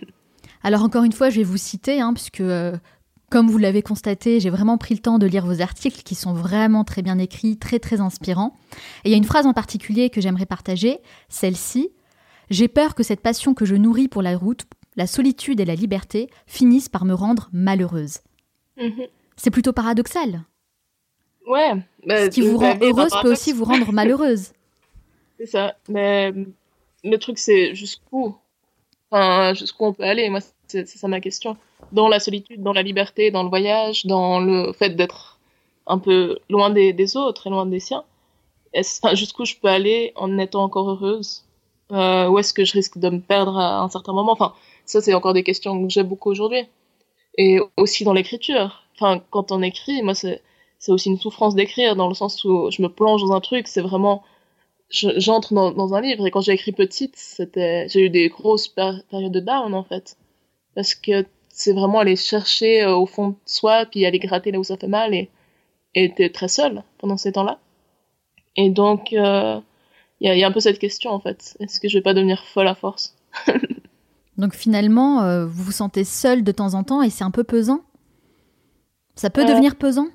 Alors encore une fois, je vais vous citer, hein, puisque euh, comme vous l'avez constaté, j'ai vraiment pris le temps de lire vos articles qui sont vraiment très bien écrits, très très inspirants. Et il y a une phrase en particulier que j'aimerais partager, celle-ci. J'ai peur que cette passion que je nourris pour la route, la solitude et la liberté finissent par me rendre malheureuse. Mhm. C'est plutôt paradoxal. Ouais. Ce qui vous rend heureuse peut aussi vous rendre malheureuse. (laughs) C'est ça. Mais le truc, c'est jusqu'où Enfin, jusqu'où on peut aller Moi, c'est ça ma question. Dans la solitude, dans la liberté, dans le voyage, dans le fait d'être un peu loin des, autres et loin des siens. Enfin, jusqu'où je peux aller en étant encore heureuse? Euh, Où est-ce que je risque de me perdre à un certain moment? Enfin, ça, c'est encore des questions que j'ai beaucoup aujourd'hui. Et aussi dans l'écriture. Enfin, quand on écrit, moi, c'est aussi une souffrance d'écrire, dans le sens où je me plonge dans un truc, c'est vraiment j'entre dans, un livre et quand j'ai écrit petite, c'était, j'ai eu des grosses périodes de down en fait, parce que c'est vraiment aller chercher euh, au fond de soi puis aller gratter là où ça fait mal et t'es très seule pendant ces temps-là. Et donc il euh, y, a, y, a, un peu cette question en fait, est-ce que je vais pas devenir folle à force? (laughs) Donc finalement, euh, vous vous sentez seule de temps en temps et c'est un peu pesant. Ça peut devenir pesant?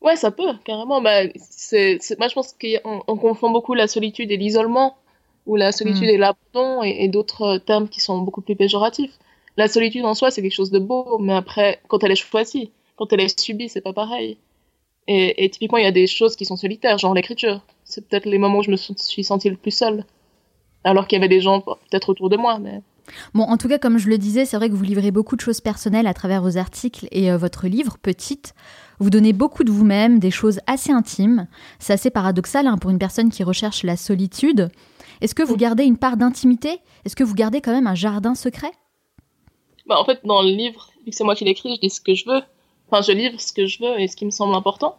Ouais, ça peut, carrément. Bah, c'est, moi, je pense qu'on on confond beaucoup la solitude et l'isolement, ou la solitude hmm. et l'abandon, et, d'autres termes qui sont beaucoup plus péjoratifs. La solitude en soi, c'est quelque chose de beau, mais après, quand elle est choisie, quand elle est subie, c'est pas pareil. Et, et typiquement, il y a des choses qui sont solitaires, genre l'écriture. C'est peut-être les moments où je me suis sentie le plus seule. Alors qu'il y avait des gens peut-être autour de moi, mais... Bon, en tout cas, comme je le disais, c'est vrai que vous livrez beaucoup de choses personnelles à travers vos articles et euh, votre livre, Petite. Vous donnez beaucoup de vous-même, des choses assez intimes. C'est assez paradoxal hein, pour une personne qui recherche la solitude. Est-ce que vous gardez une part d'intimité? Est-ce que vous gardez quand même un jardin secret? Bah, En fait, dans le livre, vu que c'est moi qui l'écris, je dis ce que je veux. Enfin, je livre ce que je veux et ce qui me semble important.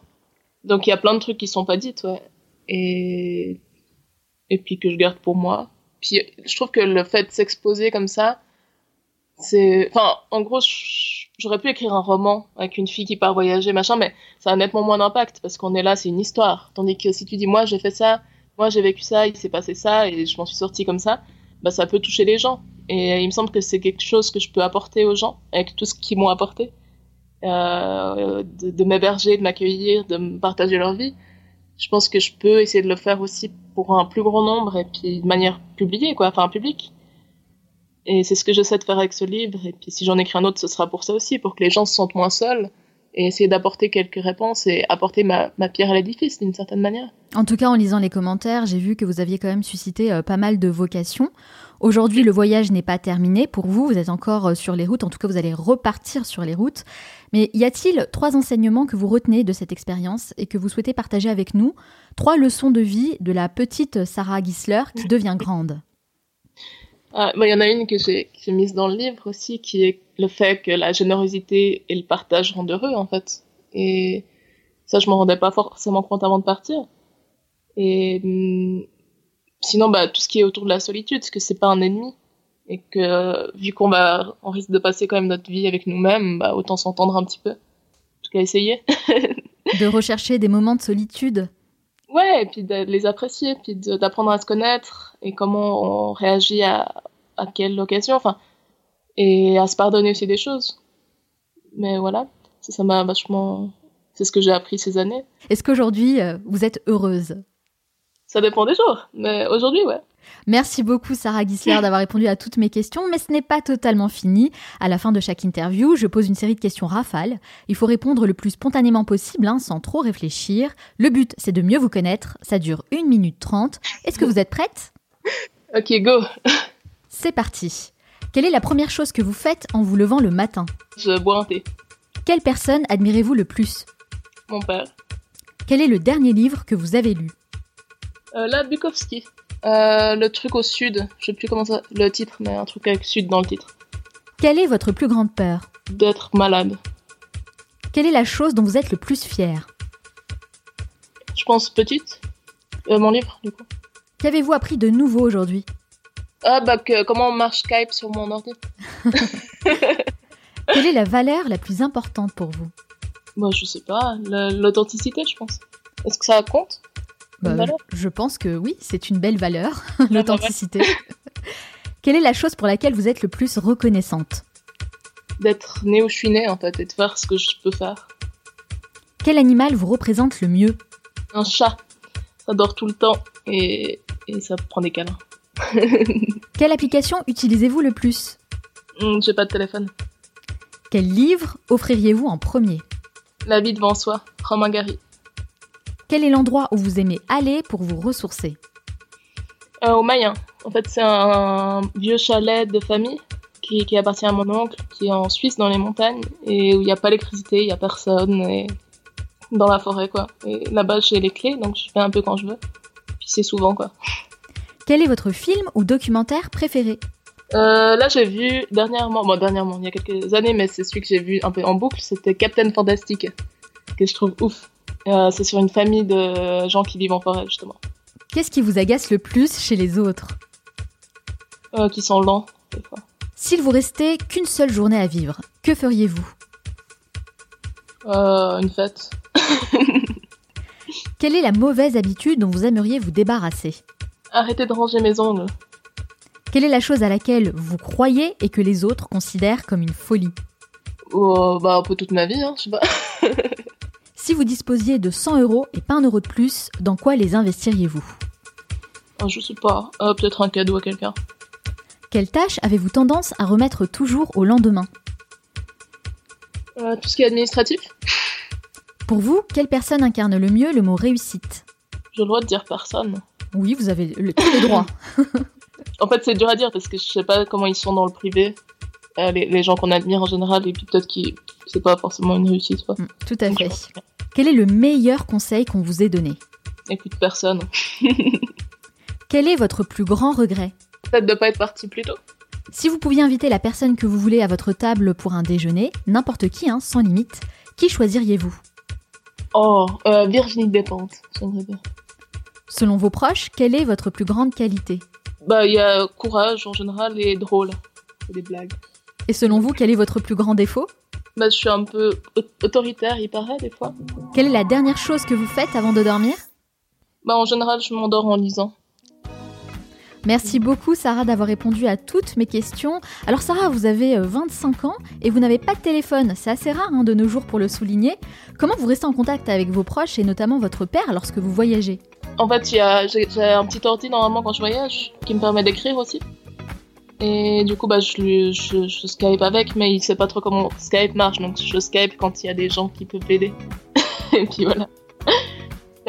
Donc il y a plein de trucs qui sont pas dites, ouais. Et, et puis que je garde pour moi. Puis je trouve que le fait de s'exposer comme ça, c'est, enfin, en gros, j'aurais pu écrire un roman avec une fille qui part voyager, machin, mais ça a nettement moins d'impact parce qu'on est là, c'est une histoire. Tandis que si tu dis, moi, j'ai fait ça, moi, j'ai vécu ça, il s'est passé ça et je m'en suis sortie comme ça, bah, ça peut toucher les gens. Et il me semble que c'est quelque chose que je peux apporter aux gens avec tout ce qu'ils m'ont apporté. Euh, de, de m'héberger, de m'accueillir, de partager leur vie. Je pense que je peux essayer de le faire aussi pour un plus grand nombre et puis de manière publiée, quoi, enfin publique. Et c'est ce que j'essaie de faire avec ce livre. Et puis si j'en écris un autre, ce sera pour ça aussi, pour que les gens se sentent moins seuls et essayer d'apporter quelques réponses et apporter ma, ma pierre à l'édifice d'une certaine manière. En tout cas, en lisant les commentaires, j'ai vu que vous aviez quand même suscité euh, pas mal de vocations. Aujourd'hui, le voyage n'est pas terminé pour vous, vous êtes encore euh, sur les routes, en tout cas, vous allez repartir sur les routes. Mais y a-t-il trois enseignements que vous retenez de cette expérience et que vous souhaitez partager avec nous? Trois leçons de vie de la petite Sarah Gisler qui devient grande. Ah, il y en a une que j'ai mise dans le livre aussi, qui est le fait que la générosité et le partage rendent heureux, en fait. Et ça, je m'en rendais pas forcément compte avant de partir. Et hum, sinon, bah, tout ce qui est autour de la solitude, parce que c'est pas un ennemi. Et que, vu qu'on va, on risque de passer quand même notre vie avec nous-mêmes, bah, autant s'entendre un petit peu. En tout cas, essayer. (laughs) de rechercher des moments de solitude. Ouais, et puis de les apprécier, puis d'apprendre à se connaître et comment on réagit à, à quelle occasion, enfin, et à se pardonner aussi des choses. Mais voilà, ça m'a vachement. C'est ce que j'ai appris ces années. Est-ce qu'aujourd'hui, euh, vous êtes heureuse? Ça dépend des jours, mais aujourd'hui, ouais. Merci beaucoup Sarah Gisler (laughs) d'avoir répondu à toutes mes questions, mais ce n'est pas totalement fini. À la fin de chaque interview, je pose une série de questions rafales. Il faut répondre le plus spontanément possible, hein, sans trop réfléchir. Le but, c'est de mieux vous connaître. Ça dure 1 minute 30. Est-ce que vous êtes prête? Ok, go (laughs) C'est parti. Quelle est la première chose que vous faites en vous levant le matin? Je bois un thé. Quelle personne admirez-vous le plus? Mon père. Quel est le dernier livre que vous avez lu? Euh, La Bukowski. Euh, le truc au sud, je sais plus comment ça, le titre, mais un truc avec sud dans le titre. Quelle est votre plus grande peur D'être malade. Quelle est la chose dont vous êtes le plus fier Je pense petite. Euh, mon livre, du coup. Qu'avez-vous appris de nouveau aujourd'hui Ah bah que, comment on marche Skype sur mon ordi. (laughs) Quelle est la valeur la plus importante pour vous Moi, bah, je sais pas, l'authenticité, je pense. Est-ce que ça compte? Bah, je pense que oui, c'est une belle valeur, (laughs) l'authenticité. (laughs) Quelle est la chose pour laquelle vous êtes le plus reconnaissante? D'être né où je suis né en fait et de faire ce que je peux faire. Quel animal vous représente le mieux? Un chat. Ça dort tout le temps et, et ça prend des câlins. (laughs) Quelle application utilisez-vous le plus? Hum, J'ai pas de téléphone. Quel livre offririez-vous en premier? La vie devant soi. Romain Gary. Quel est l'endroit où vous aimez aller pour vous ressourcer Euh, au Mayen. En fait, c'est un vieux chalet de famille qui, qui appartient à mon oncle, qui est en Suisse, dans les montagnes, et où il n'y a pas d'électricité, il n'y a personne, et dans la forêt, quoi. Et là-bas, j'ai les clés, donc je fais un peu quand je veux. Puis c'est souvent, quoi. Quel est votre film ou documentaire préféré Euh, là, j'ai vu dernièrement, bon, dernièrement, il y a quelques années, mais c'est celui que j'ai vu un peu en boucle, c'était Captain Fantastic, que je trouve ouf. Euh, c'est sur une famille de gens qui vivent en forêt, justement, Qu'est-ce qui vous agace le plus chez les autres euh, qui sont lents, des fois. S'il vous restait qu'une seule journée à vivre, que feriez-vous Euh, une fête. (laughs) Quelle est la mauvaise habitude dont vous aimeriez vous débarrasser Arrêtez de ranger mes ongles. Quelle est la chose à laquelle vous croyez et que les autres considèrent comme une folie Oh, bah, un peu toute ma vie, hein, je sais pas. (laughs) Si vous disposiez de 100 euros et pas un euro de plus, dans quoi les investiriez-vous? Ah, je sais pas. Euh, Peut-être un cadeau à quelqu'un. Quelle tâche avez-vous tendance à remettre toujours au lendemain? Euh, tout ce qui est administratif, Pour vous, quelle personne incarne le mieux le mot réussite? J'ai le droit de dire personne. Oui, vous avez le, tous les droits. (laughs) (laughs) En fait, c'est dur à dire parce que je sais pas comment ils sont dans le privé. Euh, les, les gens qu'on admire en général, et puis peut-être que c'est pas forcément une réussite, quoi. Mm, Tout à Donc, fait. Quel est le meilleur conseil qu'on vous ait donné? Écoute personne. Quel est votre plus grand regret? Peut-être de pas être parti plus tôt. Si vous pouviez inviter la personne que vous voulez à votre table pour un déjeuner, n'importe qui, hein, sans limite, qui choisiriez-vous? Oh, euh, Virginie Despentes, j'aimerais bien. Selon vos proches, quelle est votre plus grande qualité? Bah, il y a courage en général et drôle. Des blagues. Et selon vous, quel est votre plus grand défaut? Bah, je suis un peu au- autoritaire, il paraît, des fois. Quelle est la dernière chose que vous faites avant de dormir? Bah, en général, je m'endors en lisant. Merci beaucoup Sarah d'avoir répondu à toutes mes questions. Alors Sarah, vous avez euh, 25 ans et vous n'avez pas de téléphone. C'est assez rare hein, de nos jours pour le souligner. Comment vous restez en contact avec vos proches et notamment votre père lorsque vous voyagez? En fait, il y a, j'ai, j'ai un petit ordi normalement quand je voyage qui me permet d'écrire aussi. Et du coup, bah, je, lui, je, je Skype avec, mais il sait pas trop comment Skype marche, donc je Skype quand il y a des gens qui peuvent l'aider. (laughs) Et puis voilà.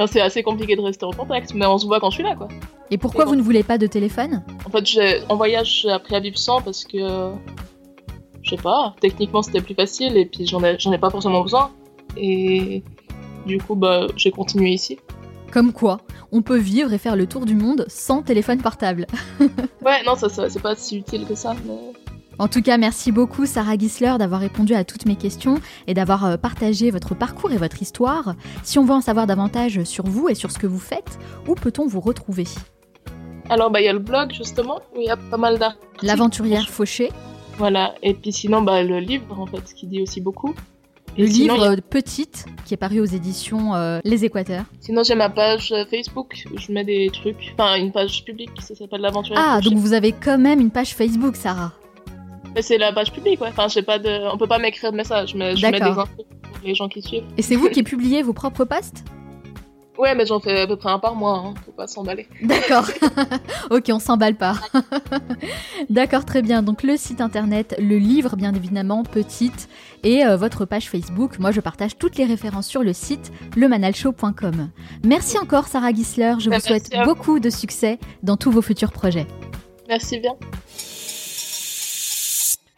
C'est assez compliqué de rester en contact, mais on se voit quand je suis là, quoi. Et pourquoi Et vous ne voulez pas de téléphone? En fait, en voyage, j'ai appris à vivre sans parce que, je sais pas, techniquement c'était plus facile et puis j'en ai, j'en ai pas forcément besoin. Et du coup, bah, j'ai continué ici. Comme quoi, on peut vivre et faire le tour du monde sans téléphone portable. (laughs) Ouais, non, ça, ça c'est pas si utile que ça, mais En tout cas, merci beaucoup Sarah Gisler d'avoir répondu à toutes mes questions et d'avoir euh, partagé votre parcours et votre histoire. Si on veut en savoir davantage sur vous et sur ce que vous faites, où peut-on vous retrouver? Alors, bah, il y a le blog, justement, où il y a pas mal d'articles. L'aventurière fauchée, Voilà. Et puis sinon, bah, le livre, en fait, qui dit aussi beaucoup. Le sinon, livre y Petite qui est paru aux éditions euh, Les Équateurs. Sinon, j'ai ma page euh, Facebook où je mets des trucs. Enfin, une page publique, ça s'appelle l'Aventure. Ah, donc vous avez quand même une page Facebook, Sarah. Mais c'est la page publique, ouais. Enfin, j'ai pas de... on peut pas m'écrire de message, mais je mets des infos pour les gens qui suivent. Et c'est vous qui publiez vos propres posts? Ouais, mais j'en fais à peu près un par mois, hein. Faut pas s'emballer. D'accord. (laughs) ok, on s'emballe pas. (laughs) D'accord, très bien. Donc le site internet, le livre bien évidemment, petite, et euh, votre page Facebook. Moi, je partage toutes les références sur le site lemanalshow.com. Merci encore, Sarah Gisler. Je vous Bah, merci souhaite vous. beaucoup de succès dans tous vos futurs projets. Merci bien.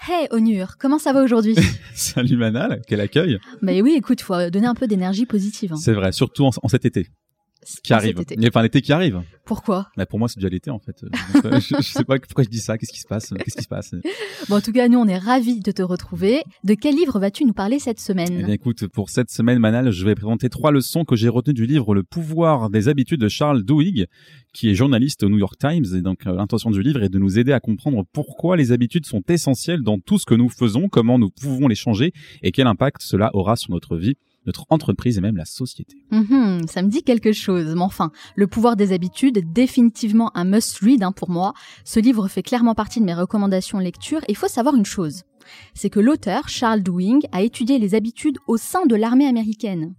Hey, Onur, comment ça va aujourd'hui? (laughs) Salut Manal, quel accueil. Bah oui, écoute, faut donner un peu d'énergie positive. hein. C'est vrai, surtout en, en cet été qui arrive. cet été. Mais Enfin, l'été qui arrive. Pourquoi? Bah, pour moi, c'est déjà l'été en fait. Donc, euh, je, je sais pas pourquoi je dis ça? Qu'est-ce qui se passe? Qu'est-ce qui se passe? Bon, en tout cas, nous, on est ravis de te retrouver. De quel livre vas-tu nous parler cette Eh semaine bien, écoute, pour cette semaine, Manal, je vais présenter trois leçons que j'ai retenues du livre Le pouvoir des habitudes de Charles Duhigg, qui est journaliste au New York Times. Et donc, euh, l'intention du livre est de nous aider à comprendre pourquoi les habitudes sont essentielles dans tout ce que nous faisons, comment nous pouvons les changer et quel impact cela aura sur notre vie notre entreprise et même la société. Mhm, ça me dit quelque chose, mais enfin, Le pouvoir des habitudes, définitivement un must-read hein, pour moi. Ce livre fait clairement partie de mes recommandations lecture et il faut savoir une chose. C'est que l'auteur, Charles Dewing, a étudié les habitudes au sein de l'armée américaine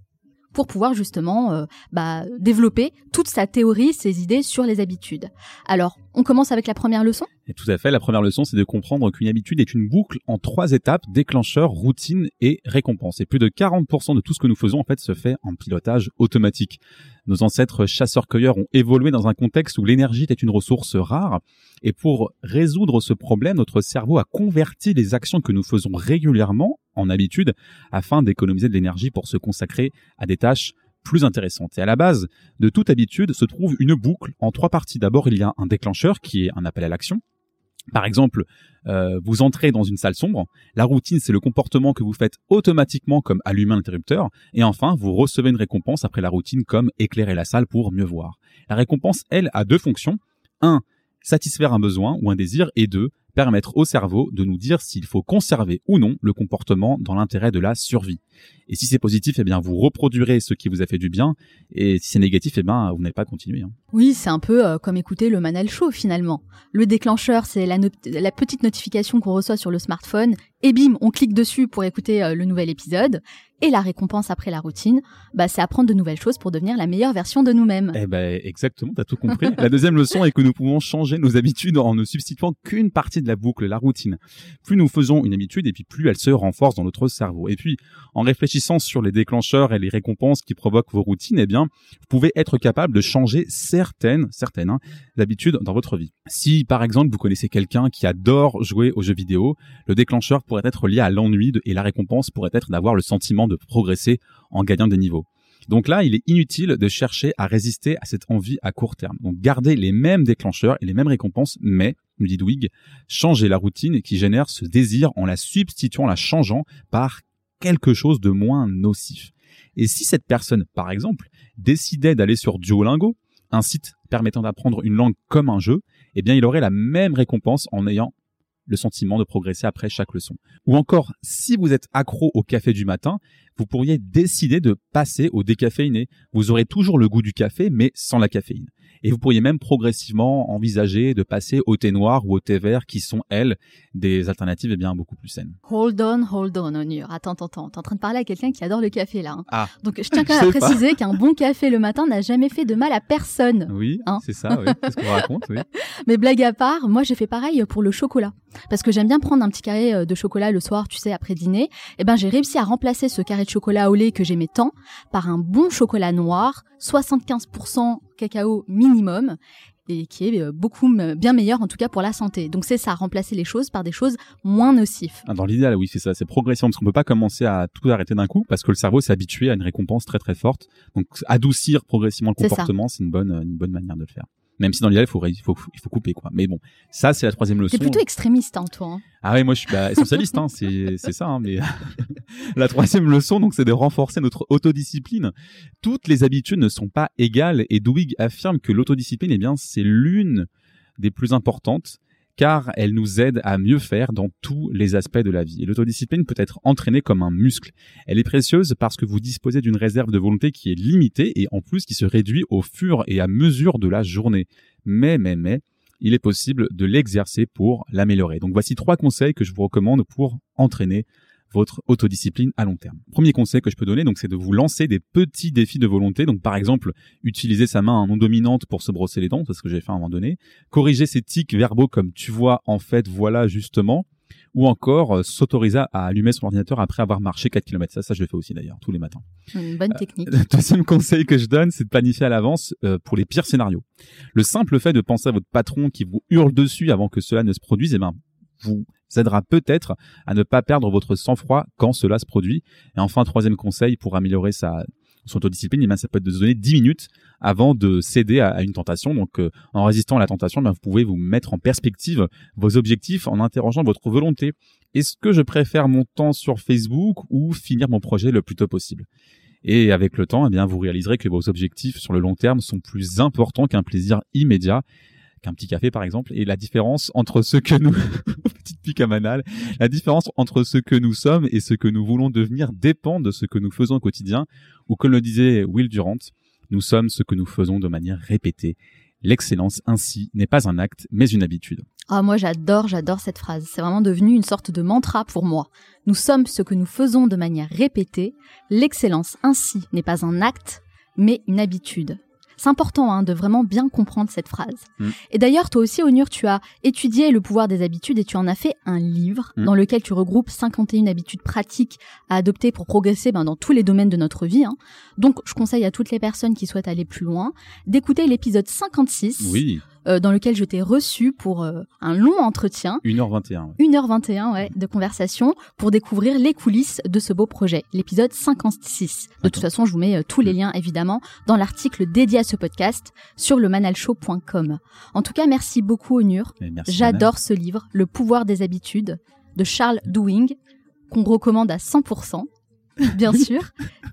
pour pouvoir justement euh, bah, développer toute sa théorie, ses idées sur les habitudes. Alors, on commence avec la première leçon? Tout à fait, la première leçon, c'est de comprendre qu'une habitude est une boucle en trois étapes, déclencheur, routine et récompense. Et plus de 40% de tout ce que nous faisons, en fait, se fait en pilotage automatique. Nos ancêtres chasseurs-cueilleurs ont évolué dans un contexte où l'énergie était une ressource rare. Et pour résoudre ce problème, notre cerveau a converti les actions que nous faisons régulièrement en habitude afin d'économiser de l'énergie pour se consacrer à des tâches plus intéressantes. Et à la base de toute habitude se trouve une boucle en trois parties. D'abord, il y a un déclencheur qui est un appel à l'action. Par exemple, euh, vous entrez dans une salle sombre, la routine c'est le comportement que vous faites automatiquement comme allumer l'interrupteur, et enfin vous recevez une récompense après la routine comme éclairer la salle pour mieux voir. La récompense, elle, a deux fonctions. Un, satisfaire un besoin ou un désir, et deux, permettre au cerveau de nous dire s'il faut conserver ou non le comportement dans l'intérêt de la survie. Et si c'est positif, eh bien vous reproduirez ce qui vous a fait du bien, et si c'est négatif, eh bien vous n'allez pas continuer. Hein. Oui, c'est un peu euh, comme écouter le Manal Show finalement. Le déclencheur, c'est la, la, petite notification qu'on reçoit sur le smartphone, et bim, on clique dessus pour écouter euh, le nouvel épisode. Et la récompense après la routine, bah, c'est apprendre de nouvelles choses pour devenir la meilleure version de nous-mêmes. Eh ben, exactement, t'as tout compris. la deuxième leçon est que nous pouvons changer nos habitudes en ne substituant qu'une partie de la boucle, la routine. Plus nous faisons une habitude, et puis plus elle se renforce dans notre cerveau. Et puis, en réfléchissant sur les déclencheurs et les récompenses qui provoquent vos routines, eh bien, vous pouvez être capable de changer certaines, certaines hein, habitudes dans votre vie. Si, par exemple, vous connaissez quelqu'un qui adore jouer aux jeux vidéo, le déclencheur pourrait être lié à l'ennui et la récompense pourrait être d'avoir le sentiment de progresser en gagnant des niveaux. Donc là, il est inutile de chercher à résister à cette envie à court terme. Donc gardez les mêmes déclencheurs et les mêmes récompenses, mais, nous dit Dwig, changez la routine qui génère ce désir en la substituant, la changeant par quelque chose de moins nocif. Et si cette personne, par exemple, décidait d'aller sur Duolingo, un site permettant d'apprendre une langue comme un jeu, eh bien, il aurait la même récompense en ayant le sentiment de progresser après chaque leçon. Ou encore, si vous êtes accro au café du matin, vous pourriez décider de passer au décaféiné. Vous aurez toujours le goût du café, mais sans la caféine. Et vous pourriez même progressivement envisager de passer au thé noir ou au thé vert, qui sont, elles, des alternatives eh bien beaucoup plus saines. Hold on, hold on, Onur. Attends, attends, attends. T'es en train de parler à quelqu'un qui adore le café, là. Hein. Ah. Donc, je tiens quand (laughs) même à préciser qu'un bon café le matin n'a jamais fait de mal à personne. Oui, hein. c'est ça, oui. C'est ce qu'on raconte, oui. (laughs) Mais blague à part, moi, j'ai fait pareil pour le chocolat. Parce que j'aime bien prendre un petit carré euh, de chocolat le soir, tu sais, après dîner. Eh ben, j'ai réussi à remplacer ce carré de chocolat au lait que j'aimais tant par un bon chocolat noir, 75% cacao minimum et qui est euh, beaucoup bien meilleur en tout cas pour la santé. Donc c'est ça, remplacer les choses par des choses moins nocives. Ah, dans l'idéal, oui, c'est ça, c'est progression parce qu'on peut pas commencer à tout arrêter d'un coup parce que le cerveau s'est habitué à une récompense très très forte. Donc adoucir progressivement le comportement, c'est une bonne une bonne manière de le faire. Même si dans l'idéal, il faut, il faut, il faut couper, quoi. Mais bon, ça, c'est la troisième leçon. T'es plutôt extrémiste, hein, toi. Hein. Ah ouais, moi, je suis bah, essentialiste, hein. C'est, c'est ça, hein, mais (laughs) la troisième leçon, donc, c'est de renforcer notre autodiscipline. Toutes les habitudes ne sont pas égales et Dwig affirme que l'autodiscipline, eh bien, c'est l'une des plus importantes car elle nous aide à mieux faire dans tous les aspects de la vie. Et l'autodiscipline peut être entraînée comme un muscle. Elle est précieuse parce que vous disposez d'une réserve de volonté qui est limitée et en plus qui se réduit au fur et à mesure de la journée. Mais, mais, mais, il est possible de l'exercer pour l'améliorer. Donc voici trois conseils que je vous recommande pour entraîner votre autodiscipline à long terme. Premier conseil que je peux donner, donc, c'est de vous lancer des petits défis de volonté. Donc, par exemple, utiliser sa main non dominante pour se brosser les dents, c'est ce que j'ai fait à un moment donné. Corriger ses tics verbaux comme tu vois, en fait, voilà, justement. Ou encore euh, s'autoriser à allumer son ordinateur après avoir marché 4 km. Ça, ça je le fais aussi d'ailleurs, tous les matins. Une bonne technique. (laughs) Euh, deuxième conseil que je donne, c'est de planifier à l'avance euh, pour les pires scénarios. Le simple fait de penser à votre patron qui vous hurle dessus avant que cela ne se produise, eh ben, vous aidera peut-être à ne pas perdre votre sang-froid quand cela se produit. Et enfin, troisième conseil pour améliorer sa son autodiscipline, eh ça peut être de se donner 10 minutes avant de céder à, une tentation. Donc, euh, en résistant à la tentation, eh vous pouvez vous mettre en perspective vos objectifs en interrogeant votre volonté. Est-ce que je préfère mon temps sur Facebook ou finir mon projet le plus tôt possible? Et avec le temps, eh vous réaliserez que vos objectifs sur le long terme sont plus importants qu'un plaisir immédiat qu'un petit café par exemple, et la différence entre ce que nous, (laughs) petite pique la différence entre ce que nous sommes et ce que nous voulons devenir dépend de ce que nous faisons au quotidien, ou comme le disait Will Durant, nous sommes ce que nous faisons de manière répétée. L'excellence ainsi n'est pas un acte, mais une habitude. Ah, moi j'adore, j'adore cette phrase. C'est vraiment devenu une sorte de mantra pour moi. Nous sommes ce que nous faisons de manière répétée. L'excellence ainsi n'est pas un acte, mais une habitude. C'est important hein, de vraiment bien comprendre cette phrase. Mm. Et d'ailleurs, toi aussi, Onur, tu as étudié le pouvoir des habitudes et tu en as fait un livre Mm. dans lequel tu regroupes 51 habitudes pratiques à adopter pour progresser ben, dans tous les domaines de notre vie. hein. Donc, je conseille à toutes les personnes qui souhaitent aller plus loin d'écouter l'épisode 56 Oui, euh, dans lequel je t'ai reçu pour euh, un long entretien 1h21. ouais. 1h21 ouais, de conversation pour découvrir les coulisses de ce beau projet, l'épisode 56. De toute façon, je vous mets euh, tous les liens évidemment dans l'article dédié à ce podcast sur le manalshow.com. En tout cas, merci beaucoup Onur. J'adore ce livre, Le pouvoir des habitudes de Charles Dewing qu'on recommande à 100%. (laughs) Bien sûr.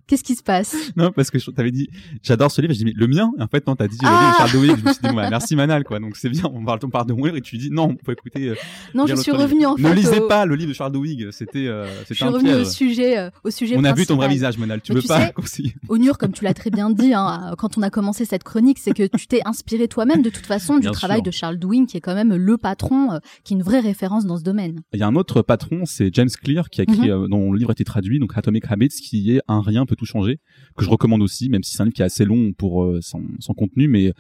Qu'est-ce qui se passe? Non, parce que je t'avais dit, j'adore ce livre, j'ai dit, mais le mien? En fait, non, t'as dit, le Ah livre de Charles Dewey, je me suis dit, merci Manal, quoi. Donc c'est bien, on parle, on parle de mourir et tu dis, non, faut écouter, euh, Non, je suis livre. en fait. Ne lisez au- pas le livre de Charles Dewey, c'était, euh, Je suis un revenue au sujet, euh, au sujet On a vu ton vrai visage, Manal. Tu Mais veux tu pas sais- (laughs) conseiller Onur, comme tu l'as très bien dit, hein, quand on a commencé cette chronique, c'est que tu t'es inspiré toi-même de toute façon du Bien travail sûr. de Charles Dewing, qui est quand même le patron, euh, qui est une vraie référence dans ce domaine. Il y a un autre patron, c'est James Clear, qui a écrit, Mhm. euh, dont le livre a été traduit, donc Atomic Habits, qui est un rien peut tout changer, que je recommande aussi, même si c'est un livre qui est assez long pour euh, son, son contenu, mais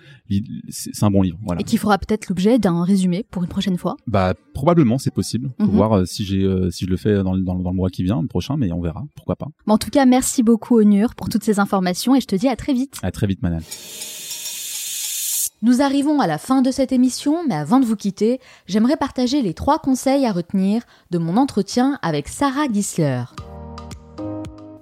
c'est un bon livre. Voilà. Et qui fera peut-être l'objet d'un résumé pour une prochaine fois. Bah probablement c'est possible. Faut Mhm. voir euh, si j'ai euh, si je le fais dans, le- dans, le- dans le mois qui vient, le prochain, mais on verra. Pourquoi pas. En tout cas, merci beaucoup Onur pour toutes ces informations et je te dis à très vite. À très vite, Manal. Nous arrivons à la fin de cette émission, mais avant de vous quitter, j'aimerais partager les trois conseils à retenir de mon entretien avec Sarah Gisler.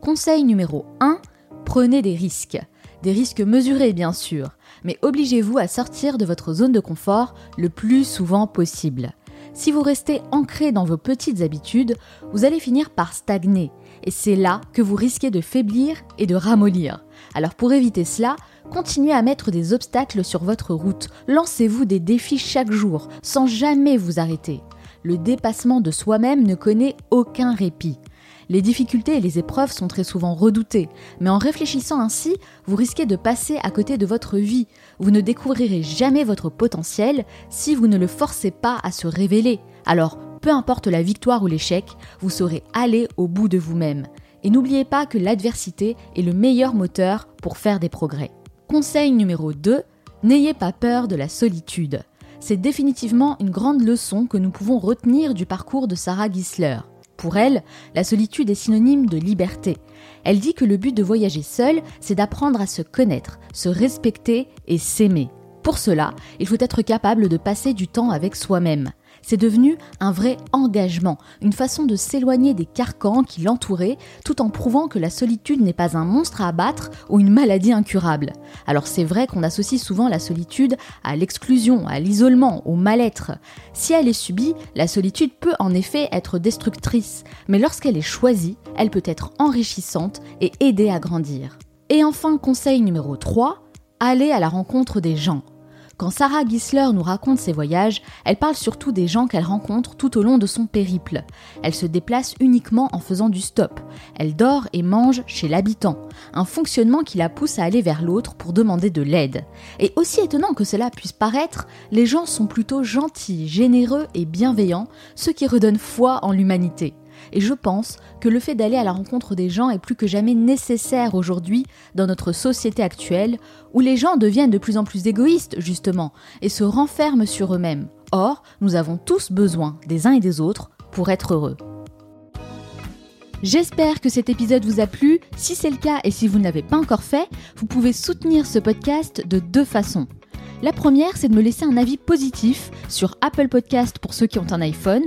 Conseil numéro 1, prenez des risques. Des risques mesurés bien sûr, mais obligez-vous à sortir de votre zone de confort le plus souvent possible. Si vous restez ancré dans vos petites habitudes, vous allez finir par stagner, et c'est là que vous risquez de faiblir et de ramollir. Alors pour éviter cela, continuez à mettre des obstacles sur votre route, lancez-vous des défis chaque jour, sans jamais vous arrêter. Le dépassement de soi-même ne connaît aucun répit. Les difficultés et les épreuves sont très souvent redoutées, mais en réfléchissant ainsi, vous risquez de passer à côté de votre vie. Vous ne découvrirez jamais votre potentiel si vous ne le forcez pas à se révéler. Alors, peu importe la victoire ou l'échec, vous saurez aller au bout de vous-même. Et n'oubliez pas que l'adversité est le meilleur moteur pour faire des progrès. Conseil numéro 2, n'ayez pas peur de la solitude. C'est définitivement une grande leçon que nous pouvons retenir du parcours de Sarah Gisler. Pour elle, la solitude est synonyme de liberté. Elle dit que le but de voyager seul, c'est d'apprendre à se connaître, se respecter et s'aimer. Pour cela, il faut être capable de passer du temps avec soi-même. C'est devenu un vrai engagement, une façon de s'éloigner des carcans qui l'entouraient, tout en prouvant que la solitude n'est pas un monstre à abattre ou une maladie incurable. Alors c'est vrai qu'on associe souvent la solitude à l'exclusion, à l'isolement, au mal-être. Si elle est subie, la solitude peut en effet être destructrice, mais lorsqu'elle est choisie, elle peut être enrichissante et aider à grandir. Et enfin, conseil numéro 3, aller à la rencontre des gens. Quand Sarah Gisler nous raconte ses voyages, elle parle surtout des gens qu'elle rencontre tout au long de son périple. Elle se déplace uniquement en faisant du stop. Elle dort et mange chez l'habitant, un fonctionnement qui la pousse à aller vers l'autre pour demander de l'aide. Et aussi étonnant que cela puisse paraître, les gens sont plutôt gentils, généreux et bienveillants, ce qui redonne foi en l'humanité. Et je pense que le fait d'aller à la rencontre des gens est plus que jamais nécessaire aujourd'hui dans notre société actuelle, où les gens deviennent de plus en plus égoïstes, justement, et se renferment sur eux-mêmes. Or, nous avons tous besoin des uns et des autres pour être heureux. J'espère que cet épisode vous a plu. Si c'est le cas et si vous ne l'avez pas encore fait, vous pouvez soutenir ce podcast de deux façons. La première, c'est de me laisser un avis positif sur Apple Podcast pour ceux qui ont un iPhone.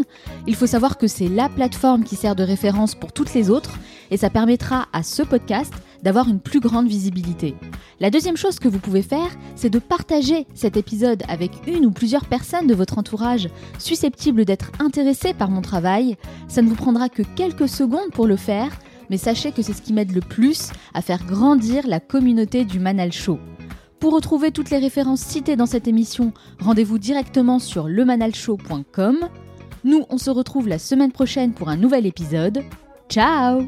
Il faut savoir que c'est la plateforme qui sert de référence pour toutes les autres et ça permettra à ce podcast d'avoir une plus grande visibilité. La deuxième chose que vous pouvez faire, c'est de partager cet épisode avec une ou plusieurs personnes de votre entourage susceptibles d'être intéressées par mon travail. Ça ne vous prendra que quelques secondes pour le faire, mais sachez que c'est ce qui m'aide le plus à faire grandir la communauté du Manal Show. Pour retrouver toutes les références citées dans cette émission, rendez-vous directement sur lemanalshow.com. Nous, on se retrouve la semaine prochaine pour un nouvel épisode. Ciao